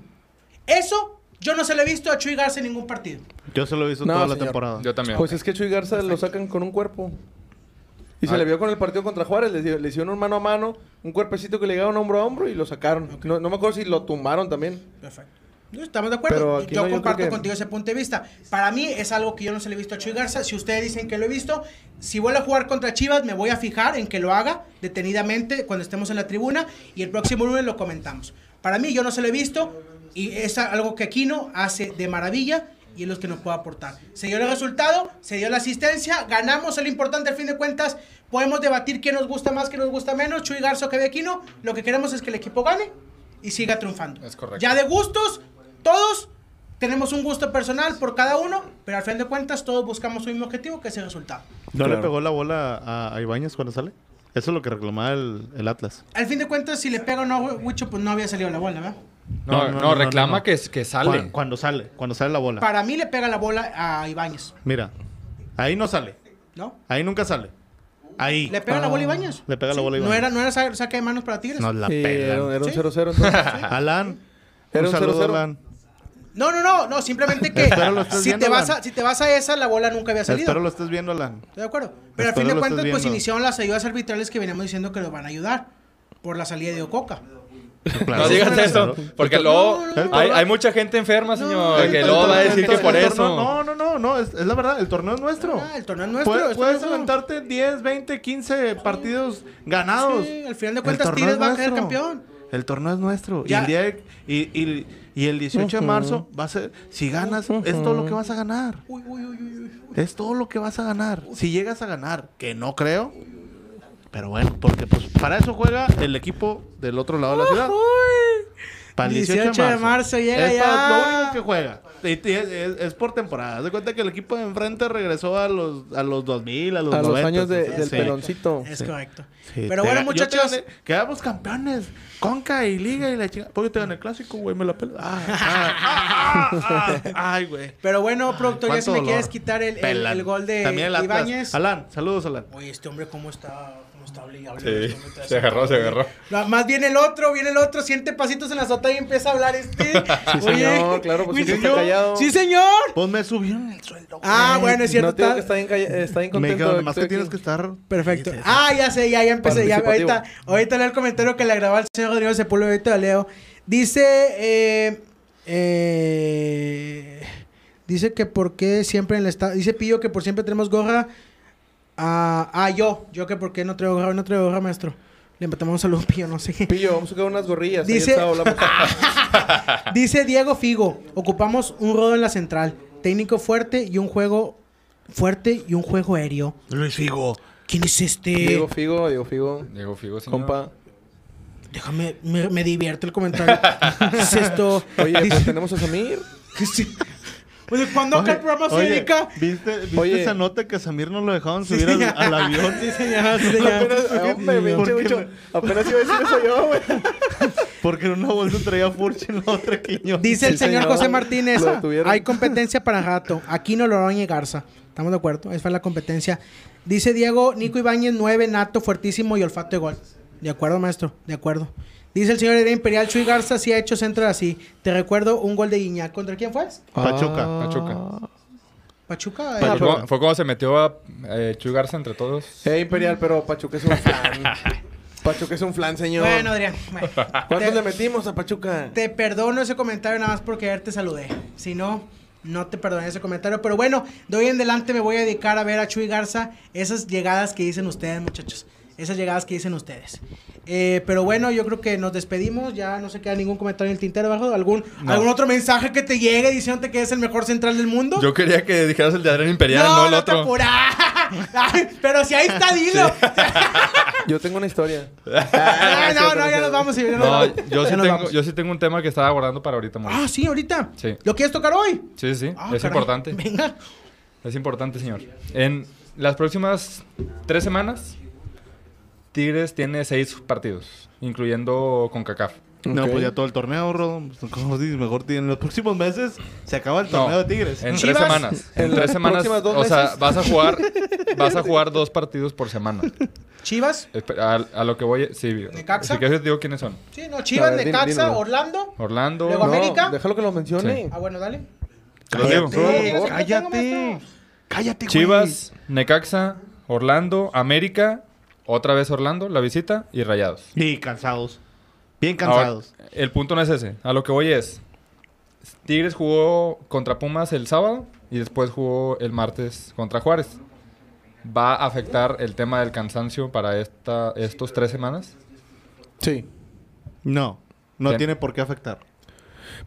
Eso yo no se lo he visto a Chuy Garza en ningún partido. Yo se lo he visto No, toda la temporada. Yo también. Pues es que Chuy Garza lo sacan con un cuerpo. Y se Ah. le vio con el partido contra Juárez, le, dio- le hicieron un mano a mano, un cuerpecito que le llegaron hombro a hombro y lo sacaron. No, no me acuerdo si lo tumbaron también. Perfecto. No, Estamos de acuerdo. Pero yo no, comparto que- contigo ese punto de vista. Para mí es algo que yo no se le he visto a Chuy Garza. Si ustedes dicen que lo he visto, si vuelve a jugar contra Chivas, me voy a fijar en que lo haga detenidamente cuando estemos en la tribuna y el próximo lunes lo comentamos. Para mí yo no se lo he visto y es algo que Aquino hace de maravilla y es lo que nos puede aportar. Se dio el resultado, se dio la asistencia, ganamos, es lo importante al fin de cuentas. Podemos debatir quién nos gusta más, quién nos gusta menos, Chuy Garza o que Aquino. Lo que queremos es que el equipo gane y siga triunfando. Es correcto. Ya de gustos, todos tenemos un gusto personal por cada uno, pero al fin de cuentas todos buscamos un mismo objetivo, que es el resultado. ¿No Claro. le pegó la bola a, a Ibáñez cuando sale? Eso es lo que reclamaba el, el Atlas. Al fin de cuentas, si le pega o no, Wicho, pues no había salido la bola, ¿verdad? no, no, no, no, no, reclama no. Que, que sale. Cuando, cuando sale, cuando sale la bola. Para mí le pega la bola a Ibáñez, Mira, ahí no sale. ¿no? Ahí nunca sale. Ahí. ¿Le pega la bola a Ibáñez? Le pega la bola a No era, no era sa- saque de manos para Tigres. No, la Sí, era, un Sí. 0-0 entonces. Alan. Era un un saludo, 0-0. Alan. no, no, no, simplemente que si, viendo, te vas a, si te vas a esa, la bola nunca había salido. Espero lo estés viendo, Alan. Estoy de acuerdo. Pero al fin de cuentas, pues iniciaron las ayudas arbitrales que veníamos diciendo que nos van a ayudar por la salida de Ococa. No digas eso, porque luego no, no, hay, no. hay mucha gente enferma, señor, que luego va a decir que por eso. No, no, no, no, es, es la verdad, el torneo es nuestro. Ah, el torneo es nuestro. Puedes, puedes es- aventarte 10, 20, 15 partidos ganados. Sí, al final de cuentas, Tigres es va a ser nuestro. campeón. El torneo es nuestro. Y Ya. el, día de- y, y- y el 18 de marzo va a ser, si ganas, es todo lo que vas a ganar. Uy, uy, uy, uy, uy. Es todo lo que vas a ganar. Si llegas a ganar, que no creo. Pero bueno, porque pues para eso juega el equipo del otro lado de la ciudad. Para el 18, de marzo. llega es ya. para lo único que juega. Y- y es, es- es por temporada. Haz de cuenta que el equipo de enfrente regresó a los, a los 2000, a los A los 90. años de- Sí. del peloncito. Es Sí. correcto. Sí, Pero bueno, muchachos. gané- quedamos campeones. Conca y Liga y la chica. Porque te gané el clásico, güey. Me la pela. Ah, ah, ah, ah, ah, Ay, güey. Pero bueno, productor, ya si me dolor. quieres quitar el, el- el gol de. Ibáñez. Alan, saludos, Alan. Oye, este hombre, ¿cómo está? ¿Cómo está obligado? Sí, se agarró, se agarró. No, más viene el otro, viene el otro, siente pasitos en la azotea y empieza a hablar este. <laughs> Sí, señor, claro, pues sí, siempre está señor. callado. Sí, señor. Pues me subieron el sueldo. Ah, bueno, es cierto. No, que está- está bien, está bien Me contento. de más que tienes que estar. Perfecto. Ah, ya sé, ya, ya empecé. Ya, ahorita, ahorita leo el comentario que le agradó al señor Rodrigo Sepúlveda. Ahorita lo leo. Dice, eh, eh, dice que por qué siempre en el estado, dice Pillo que por siempre tenemos gorra. Ah, ah, yo, yo que por qué no traigo gorra, no traigo gorra, maestro. Le metemos un saludo a Pillo, no sé qué. Pillo, vamos a sacar unas gorrillas. Dice-. <laughs> Dice Diego Figo, ocupamos un rodo en la central, técnico fuerte y un juego fuerte y un juego aéreo. Luis Figo. ¿Quién es este? Diego Figo, Diego Figo. Diego Figo, señor. Compa. Déjame, me, me divierte el comentario. <laughs> ¿Qué es esto? Oye, Dice- pues tenemos a Samir. <laughs> ¿qué es- Oye, ¿cuándo acá el programa se Oye, dedica? ¿viste, viste Oye. esa nota que a Samir no lo dejaron subir al, al avión? <laughs> Sí, señor, sí, señor. Apenas, ah, hombre, ¿Por pinche qué bicho. Apenas iba a decir eso yo, güey. <laughs> Porque en una bolsa traía Furch y en la otra Quiñón. Dice el Sí, señor señor. José Martínez, hay competencia para rato. Aquí no lo y Garza. ¿Estamos de acuerdo? Esa fue la competencia. Dice Diego, Nico Ibáñez, 9, nato, fuertísimo y olfato de gol. De acuerdo, maestro, de acuerdo. Dice el señor Imperial, Chuy Garza sí ha hecho centro así. Te recuerdo un gol de Guiñac. ¿Contra quién fue? Pachuca. Ah. Pachuca. Pachuca. Fue, eh, como- fue como se metió a eh, Chuy Garza entre todos. Eh, Imperial, pero Pachuca es un flan. <laughs> Pachuca es un flan, señor. Bueno, Adrián. bueno. ¿Cuántos Te- le metimos a Pachuca? Te perdono ese comentario nada más porque ayer te saludé. Si no, no te perdoné ese comentario. Pero bueno, de hoy en adelante me voy a dedicar a ver a Chuy Garza esas llegadas que dicen ustedes, muchachos. Esas llegadas que dicen ustedes. Eh, pero bueno, yo creo que nos despedimos. Ya no se queda ningún comentario en el tintero abajo. ¿Algún, No. ¿Algún otro mensaje que te llegue diciéndote que es el mejor central del mundo? Yo quería que dijeras el de Adrián Imperial, no, el te otro. <laughs> Pero si ahí está, dilo. <laughs> <laughs> Yo tengo una historia. Ah, no, no, ya nos vamos. Ya nos No, vamos. yo sí, tengo, vamos. yo sí tengo un tema que estaba guardando para ahorita, Mauricio. Ah, sí, ahorita. Sí. ¿Lo quieres tocar hoy? Sí, sí, Ah, es caray. importante. Venga. Es importante, señor. En las próximas tres semanas, Tigres tiene seis partidos, incluyendo con CACAF. No, pues ya todo el torneo, Rodo. ¿cómo dices? Mejor en los próximos meses se acaba el torneo de Tigres. En Chivas, tres semanas. En, en tres semanas. O sea, vas a jugar, <laughs> vas a jugar dos partidos por semana. Chivas. A, a lo que voy, sí. ¿Necaxa? Si quieres te digo quiénes son. Sí, no, Chivas, ver, Necaxa. Orlando. Orlando. Luego No, América. déjalo que lo mencione. Ah, bueno, dale. Se los digo. Cállate, cállate. Cállate, güey. Chivas, Necaxa, Orlando, América, otra vez Orlando, la visita y Rayados. Y cansados. Bien Ahora, cansados. el punto no es ese. A lo que voy es. Tigres jugó contra Pumas el sábado y después jugó el martes contra Juárez. ¿Va a afectar el tema del cansancio para esta, estos tres semanas? Sí. No, no Bien. tiene por qué afectar.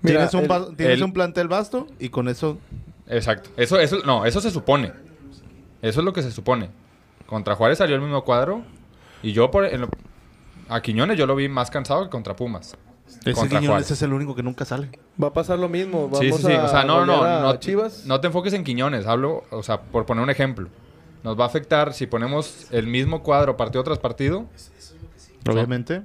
Mira, tienes un, el- tienes el- un plantel vasto y con eso... Exacto. Eso, eso, no, eso se supone. Eso es lo que se supone. Contra Juárez salió el mismo cuadro. Y yo por en lo- a Quiñones yo lo vi más cansado que contra Pumas. Ese Contra Quiñones Juárez. es el único que nunca sale. Va a pasar lo mismo. Vamos Sí, sí, sí. a O sea, no, no, golear a no. Chivas. No te enfoques en Quiñones. Hablo, o sea, por poner un ejemplo. Nos va a afectar si ponemos el mismo cuadro partido tras partido. Obviamente.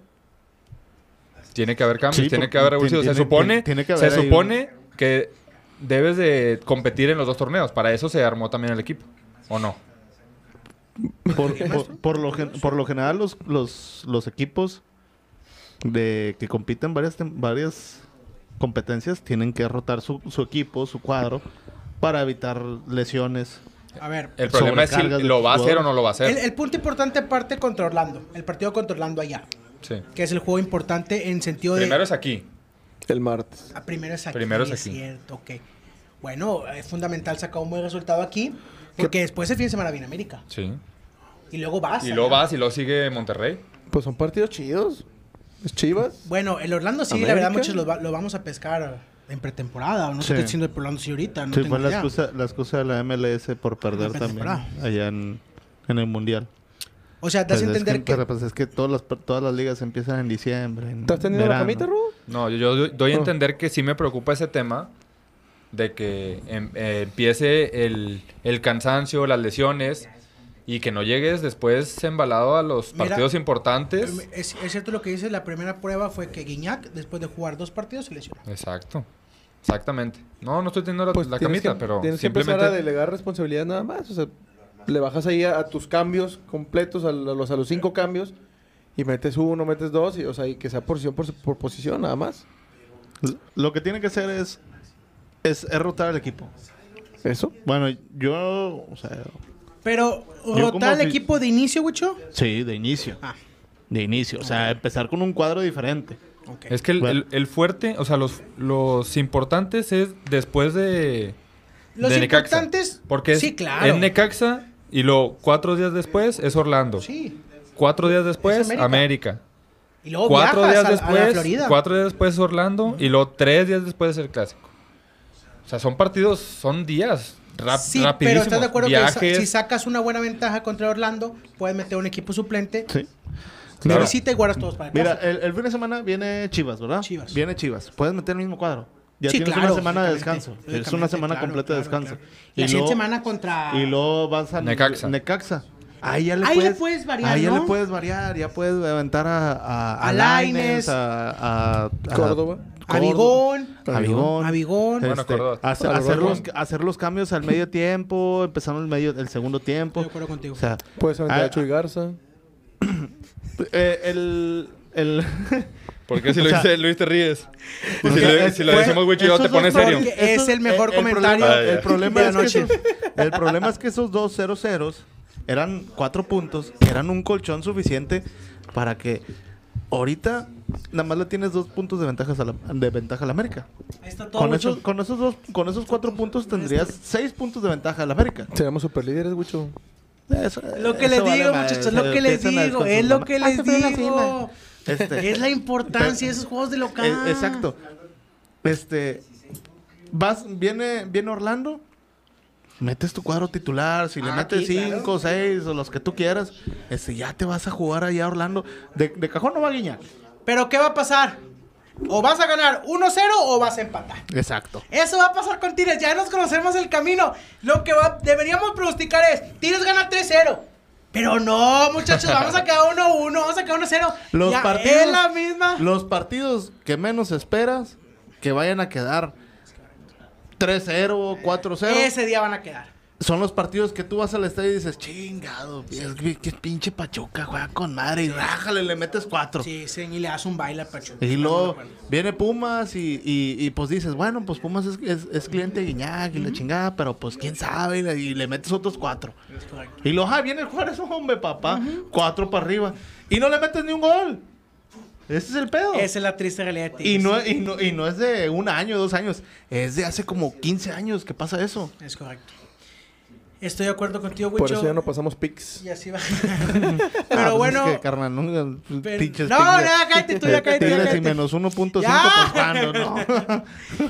Tiene que haber cambios, Sí, tiene que haber revoluciones. Se supone, tiene que se haber supone que debes de competir en los dos torneos. Para eso se armó también el equipo. ¿O no? Por, por- por lo, gen- por lo general, los, los, los equipos de que compiten varias, varias competencias tienen que rotar su, su equipo, su cuadro, para evitar lesiones. A ver, El problema es si lo va a hacer o no lo va a hacer. el, el punto importante parte contra Orlando. El partido contra Orlando allá. Sí. Que es el juego importante en sentido de... Primero es aquí. El martes. Ah, primero es aquí. Primero es es aquí. cierto, ok. Bueno, es fundamental sacar un buen resultado aquí. Porque después el fin de semana viene América. Sí. Y luego vas. Y allá. luego vas y luego sigue Monterrey. Pues son partidos chidos. Es Chivas. Bueno, el Orlando sí, la verdad, muchos lo, va- lo vamos a pescar en pretemporada. O no Sí. sé qué diciendo el Orlando sí ahorita. No Sí, tengo fue la excusa, la excusa de la MLS por perder La también allá en, en el Mundial. O sea, das a Pues es entender que, que... pero pues es que todas las, todas las ligas empiezan en diciembre. en ¿Estás teniendo la verano. camita, Rudo? No, yo, yo doy- a entender que sí me preocupa ese tema de que em- eh, empiece el, el cansancio, las lesiones y que no llegues después embalado a los Mira, partidos importantes. Es, es cierto lo que dice, la primera prueba fue que Guiñac, después de jugar dos partidos, se lesionó. Exacto. Exactamente. No, no estoy teniendo la, Pues la tienes camita, que- pero Tienes que empezar a simplemente... delegar responsabilidad nada más. O sea, le bajas ahí a, a tus cambios completos, a los, a los cinco cambios, y metes uno, metes dos, y, o sea, y que sea posición por, por posición nada más. Lo que tiene que hacer es, es, es rotar al equipo. Eso. Bueno, yo, o sea, Pero, ¿rotar el equipo de inicio, Wicho? sí, de inicio. Ah, De inicio. O sea, empezar con un cuadro diferente. ok. Es que el, Bueno. el- el fuerte, o sea, los, los importantes es después de... Los de Necaxa. importantes... Porque es, Sí, claro. es Necaxa y luego cuatro días después es Orlando. Sí. Cuatro días después, Es América. América. Y luego Cuatro viajas días a- a, después, la Florida. cuatro días después es Orlando y luego tres días después es el clásico. O sea, son partidos, son días rap, sí, pero estás de acuerdo que Viajes, si sacas una buena ventaja contra Orlando, puedes meter un equipo suplente, Sí. de Claro. visita y guardas todos para el Mira, el, el fin de semana viene Chivas, ¿verdad? Chivas. Viene Chivas. Puedes meter el mismo cuadro. Ya Sí, tienes claro, una semana de descanso. Es una semana claro, completa de descanso. claro. Y la siguiente semana contra... Y luego vas a Necaxa. Necaxa. Ahí ya le, Ahí le puedes, puedes variar, Ahí ya ¿no? le puedes variar. Ya puedes aventar a... A, A Lainez, a, a, a- Córdoba. A Vigón, A Vigón. a Vigón. Bueno, Este, hacer, los, hacer los cambios al medio tiempo, empezando el medio el segundo tiempo. Estoy de acuerdo contigo. O sea, Puedes aventar Ah, a Chuy Garza. <coughs> eh, el, el <laughs> ¿Por qué si <laughs> O lo, dice Luis te ríes? Y si, le- es- si lo decimos Wicho te esos pone dos serio. es el mejor el comentario problema- Ah, ya. el, problema de <laughs> es la que esos, el problema es que esos dos 0 ceros eran cuatro puntos, eran un colchón suficiente para que ahorita nada más le tienes dos puntos de ventajas a la, de ventaja a la América. Ahí está todo, Con esos, con esos dos, con esos cuatro puntos tendrías seis puntos de ventaja a la América. Seremos superlíderes, Wicho. Eso- Lo que eso les vale digo, madre, muchachos, lo que les digo, es lo que Ah, les digo. Este, Es la importancia de esos juegos de local. Eh, exacto. Este. Vas, viene, viene Orlando. Metes tu cuadro titular. Si le Ah, metes aquí, claro. 5, 6 o los que tú quieras. Este, ya te vas a jugar allá a Orlando. De, de cajón no va a guiñar. Pero ¿qué va a pasar? O vas a ganar 1-0 o vas a empatar. Exacto. Eso va a pasar con Tigres, ya nos conocemos el camino. Lo que va- deberíamos pronosticar es, Tigres gana 3-0. Pero no, muchachos, <laughs> vamos a quedar 1-1, vamos a quedar 1-0. Los Ya partidos. Es la misma. Los partidos que menos esperas que vayan a quedar 3-0, 4-0. Ese día van a quedar. Son los partidos que tú vas al estadio y dices, chingado, qué, qué pinche Pachuca, juega con madre y rájale, le metes cuatro. Sí, sí, y le das un baile a Pachuca. Y luego viene Pumas y, y, y, pues dices, bueno, pues Pumas es, es, es cliente de Guiñac y la chingada, pero pues quién sabe, y le, y le metes otros cuatro. Y luego, ah, viene el Juárez, hombre, papá, cuatro para arriba. Y no le metes ni un gol. Ese es el pedo. Esa es la triste realidad de Y Tigres. no, y, no, y no es de un año, dos años. Es de hace como 15 años que pasa eso. Es correcto. Estoy de acuerdo contigo, Por Wicho. eso ya no pasamos pics. Y así va. <laughs> Ah, Pero pues bueno. Es que, carnal, no, pero- pinches no, no, cállate tú, ya cállate, Tigres y menos 1.5, Ya. pues cuando, ¿no?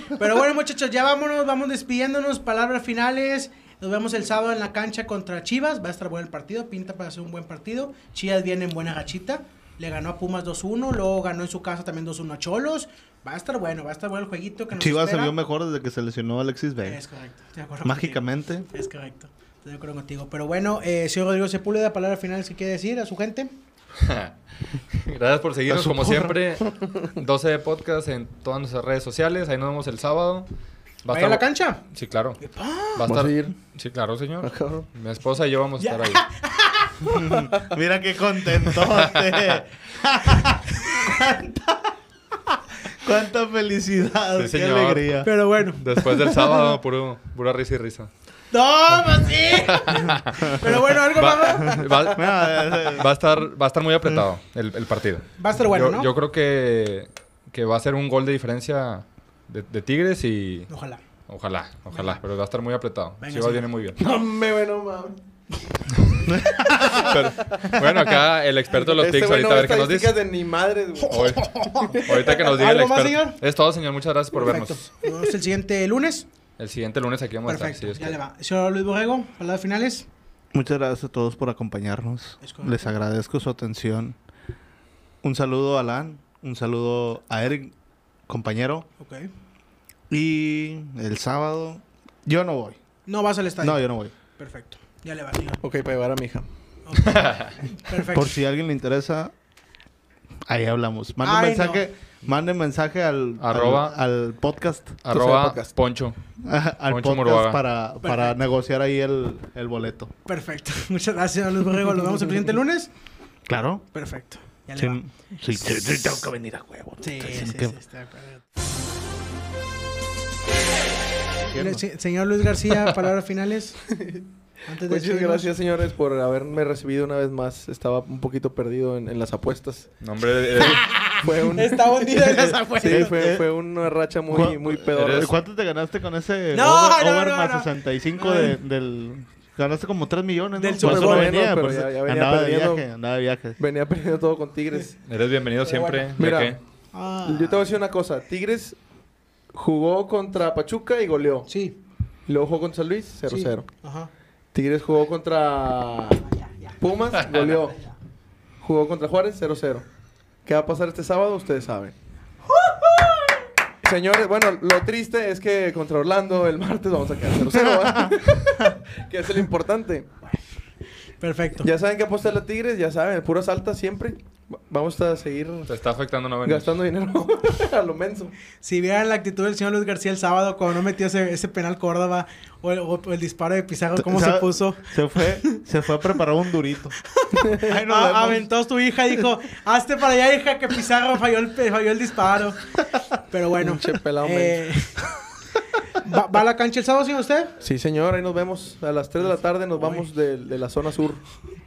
<laughs> Pero bueno, muchachos, ya vámonos, vamos despidiéndonos. Palabras finales. Nos vemos el sábado en la cancha contra Chivas. Va a estar bueno el partido. Pinta para ser un buen partido. Chivas viene en buena gachita. Le ganó a Pumas 2-1. Luego ganó en su casa también 2-1 a Cholos. Va a estar bueno, va a estar bueno el jueguito que nos Chivas se espera. vio mejor desde que se lesionó Alexis Vega. Es correcto. estoy de acuerdo Mágicamente. contigo. Es correcto. Estoy de acuerdo contigo. Pero bueno, eh, señor Rodrigo Sepúlveda, palabras finales que quiere decir a su gente. <laughs> Gracias por seguirnos, como siempre. 12 de podcast en todas nuestras redes sociales. Ahí nos vemos el sábado. Va a Vaya a la estar- cancha. Sí, claro. Va a ¿Vas estar... a ir? Sí, claro, Ah, señor. cabrón. Mi esposa y yo vamos a estar ahí. <laughs> <laughs> Mira qué contentote. ¿Cuánta, <laughs> cuánta felicidad, Sí, qué alegría. Pero bueno. Después del sábado, <laughs> puro, pura risa y risa. ¡No, pues sí! Pero bueno, algo más. Va, va- a estar, va a estar muy apretado el, el partido. Va a estar bueno, yo, ¿no? yo creo que, que va a ser un gol de diferencia de, de Tigres y Ojalá. ojalá, ojalá, pero va a estar muy apretado. Venga, Chivas sí. viene muy bien. No me bueno, mames. Pero, bueno, acá el experto de los Este no ahorita a ve ver qué nos dice. de ni güey. Hoy- ahorita que nos diga el ¿Algo más, experto. señor? Es todo, señor. Muchas gracias por Perfecto. vernos. Nos vemos el siguiente lunes. El siguiente lunes aquí vamos Perfecto. a estar. si ya le va. Señor Luis Borrego, palabras finales. Muchas gracias a todos por acompañarnos. Les agradezco su atención. Un saludo a Alan, un saludo a Eric, compañero. Ok. Y el sábado, yo no voy. No vas al estadio. No, yo no voy. Perfecto. Ya le va, señor. Ok, para llevar a mi hija. <laughs> Perfecto. Por si a alguien le interesa, ahí hablamos. Manden Ay, mensaje, manden mensaje al, Arroba. al, al podcast. Arroba podcast. Poncho. <laughs> al Poncho podcast para, para negociar ahí el, el boleto. Perfecto. <laughs> Muchas gracias, señor Luis Borrego. Nos vemos el siguiente lunes. Claro. Perfecto. Ya le Sí, sí, sí, sí, tengo que venir a huevo. Sí, Estoy sí, diciendo sí, que- estoy de acuerdo. Señor Luis García, palabras finales. Antes de Muchas despedirnos. gracias, señores, por haberme recibido una vez más. Estaba un poquito perdido en, en las apuestas. No, hombre, eres, <laughs> Fue un... Está hundido en las afueras. <laughs> Sí, fue, fue una racha muy, ¿Cu- muy pedorra. eres- ¿Cuánto te ganaste con ese No, over, no, over no, más no. 65 de- del... Ganaste como 3 millones, ¿no? Del Super Bowl. venía, Bueno, pero pues, ya- ya venía andaba de perdiendo. viaje, andaba de viaje. Venía perdiendo todo con Tigres. eres bienvenido siempre. ¿De Mira. qué? Ah. Yo te voy a decir una cosa. Tigres jugó contra Pachuca y goleó. Sí. Luego jugó contra San Luis, 0-0. sí. Ajá. Tigres jugó contra. Pumas, <laughs> goleó. Jugó contra Juárez, 0-0. ¿Qué va a pasar este sábado? Ustedes saben. Señores, bueno, lo triste es que contra Orlando el martes vamos a quedar 0-0, ¿verdad? <laughs> que es lo importante. Perfecto. Ya saben que apostar a Tigres, ya saben, puras altas siempre. Va- Vamos a seguir Te está afectando no venir. gastando dinero <laughs> a lo menso. Si vieran la actitud del señor Luis García el sábado cuando no metió ese, ese penal Córdoba o el, o el disparo de Pizarro, cómo se puso. Se fue, se fue a preparar un durito. <laughs> A- aventó su hija y dijo, hazte para allá, hija, que Pizarro falló el, pe- falló el disparo. Pero bueno. Pinche pelado eh, <laughs> ¿va, va a la cancha el sábado, señor usted? Sí, señor, ahí nos vemos. A las 3 de la tarde nos vamos de, de la zona sur.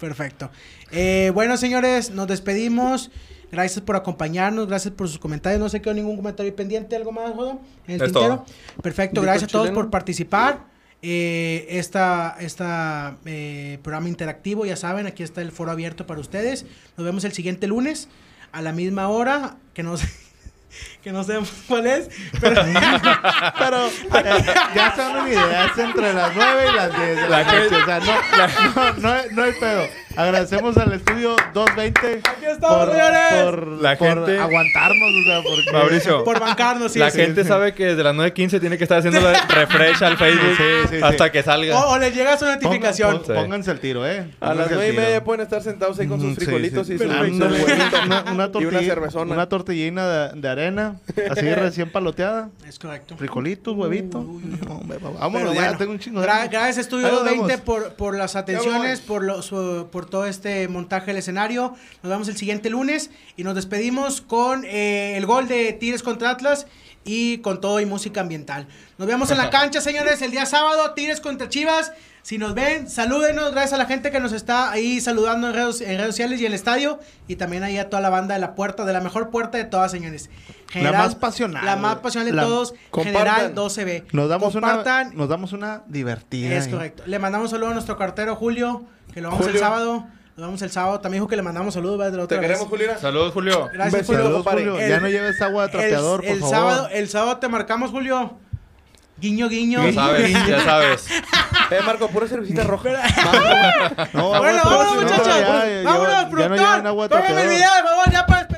Perfecto. Eh, bueno, señores, nos despedimos. Gracias por acompañarnos, gracias por sus comentarios. No se quedó ningún comentario pendiente, ¿algo más, Jodo? En el Es tintero. todo. Perfecto, gracias a todos chileno. por participar. Eh, esta esta eh, programa interactivo, ya saben, aquí está el foro abierto para ustedes. Nos vemos el siguiente lunes a la misma hora, que no sé, que no sabemos <laughs> cuál es, pero <laughs> Pero ya se dan una idea, es entre las 9 y las 10 de la La que- noche. O sea, no, no, no, hay- no hay pedo. Agradecemos al estudio 220 Aquí estamos, señores. por, La por gente- aguantarnos, o sea, porque... Mauricio, Por bancarnos, sí. la sí. gente sabe que desde las 9.15 tiene que estar haciendo la <laughs> refresh al Facebook Sí, sí, sí. hasta que salga. O, o les llega su notificación. Pongan- pon- Pónganse el tiro, ¿eh? A las Pónganse el nueve y tiro. media pueden estar sentados ahí con sus Mm, sí, frijolitos sí. y su, Perfecto. su huevito. una, una y tortilla, una cervezona. una tortillina de, de arena, así <laughs> recién paloteada, Es correcto. frijolitos, huevitos. No, vámonos, Pero ya bueno, tengo un chingo de gracias Estudio Ahí nos 20 vemos. por, por las atenciones, por, lo- su- por todo este montaje del escenario. Nos vemos el siguiente lunes y nos despedimos con eh, el gol de Tigres contra Atlas y con todo y música ambiental. Nos vemos en la <laughs> cancha, señores, el día sábado, Tigres contra Chivas. Si nos ven, salúdenos, gracias a la gente que nos está ahí saludando en redes, en redes sociales y en el estadio. Y también ahí a toda la banda de la puerta, de la mejor puerta de todas, señores. La más pasional, La más pasional de La- todos. General 12B. Nos damos, Compartan una, nos damos una divertida. es correcto. Le mandamos saludos a nuestro cartero Julio, que lo vamos el Julio. sábado. Lo vamos el sábado. También dijo que le mandamos saludos ¿verdad? de la ¿Te otra vez. queremos, Juliana? Saludos, Julio. Gracias, Un besito, Julio. Saludos, compadre. Julio. El- ya no lleves agua de trapeador, el, por el favor. sábado, el sábado te marcamos, Julio. Guiño, guiño. Ya sabes, ya sabes. Eh, Marco, pura cervecita roja. <laughs> No, bueno, vámonos, muchachos. vámonos, ya no productor. llevan agua de Tómame el video, por favor, ya para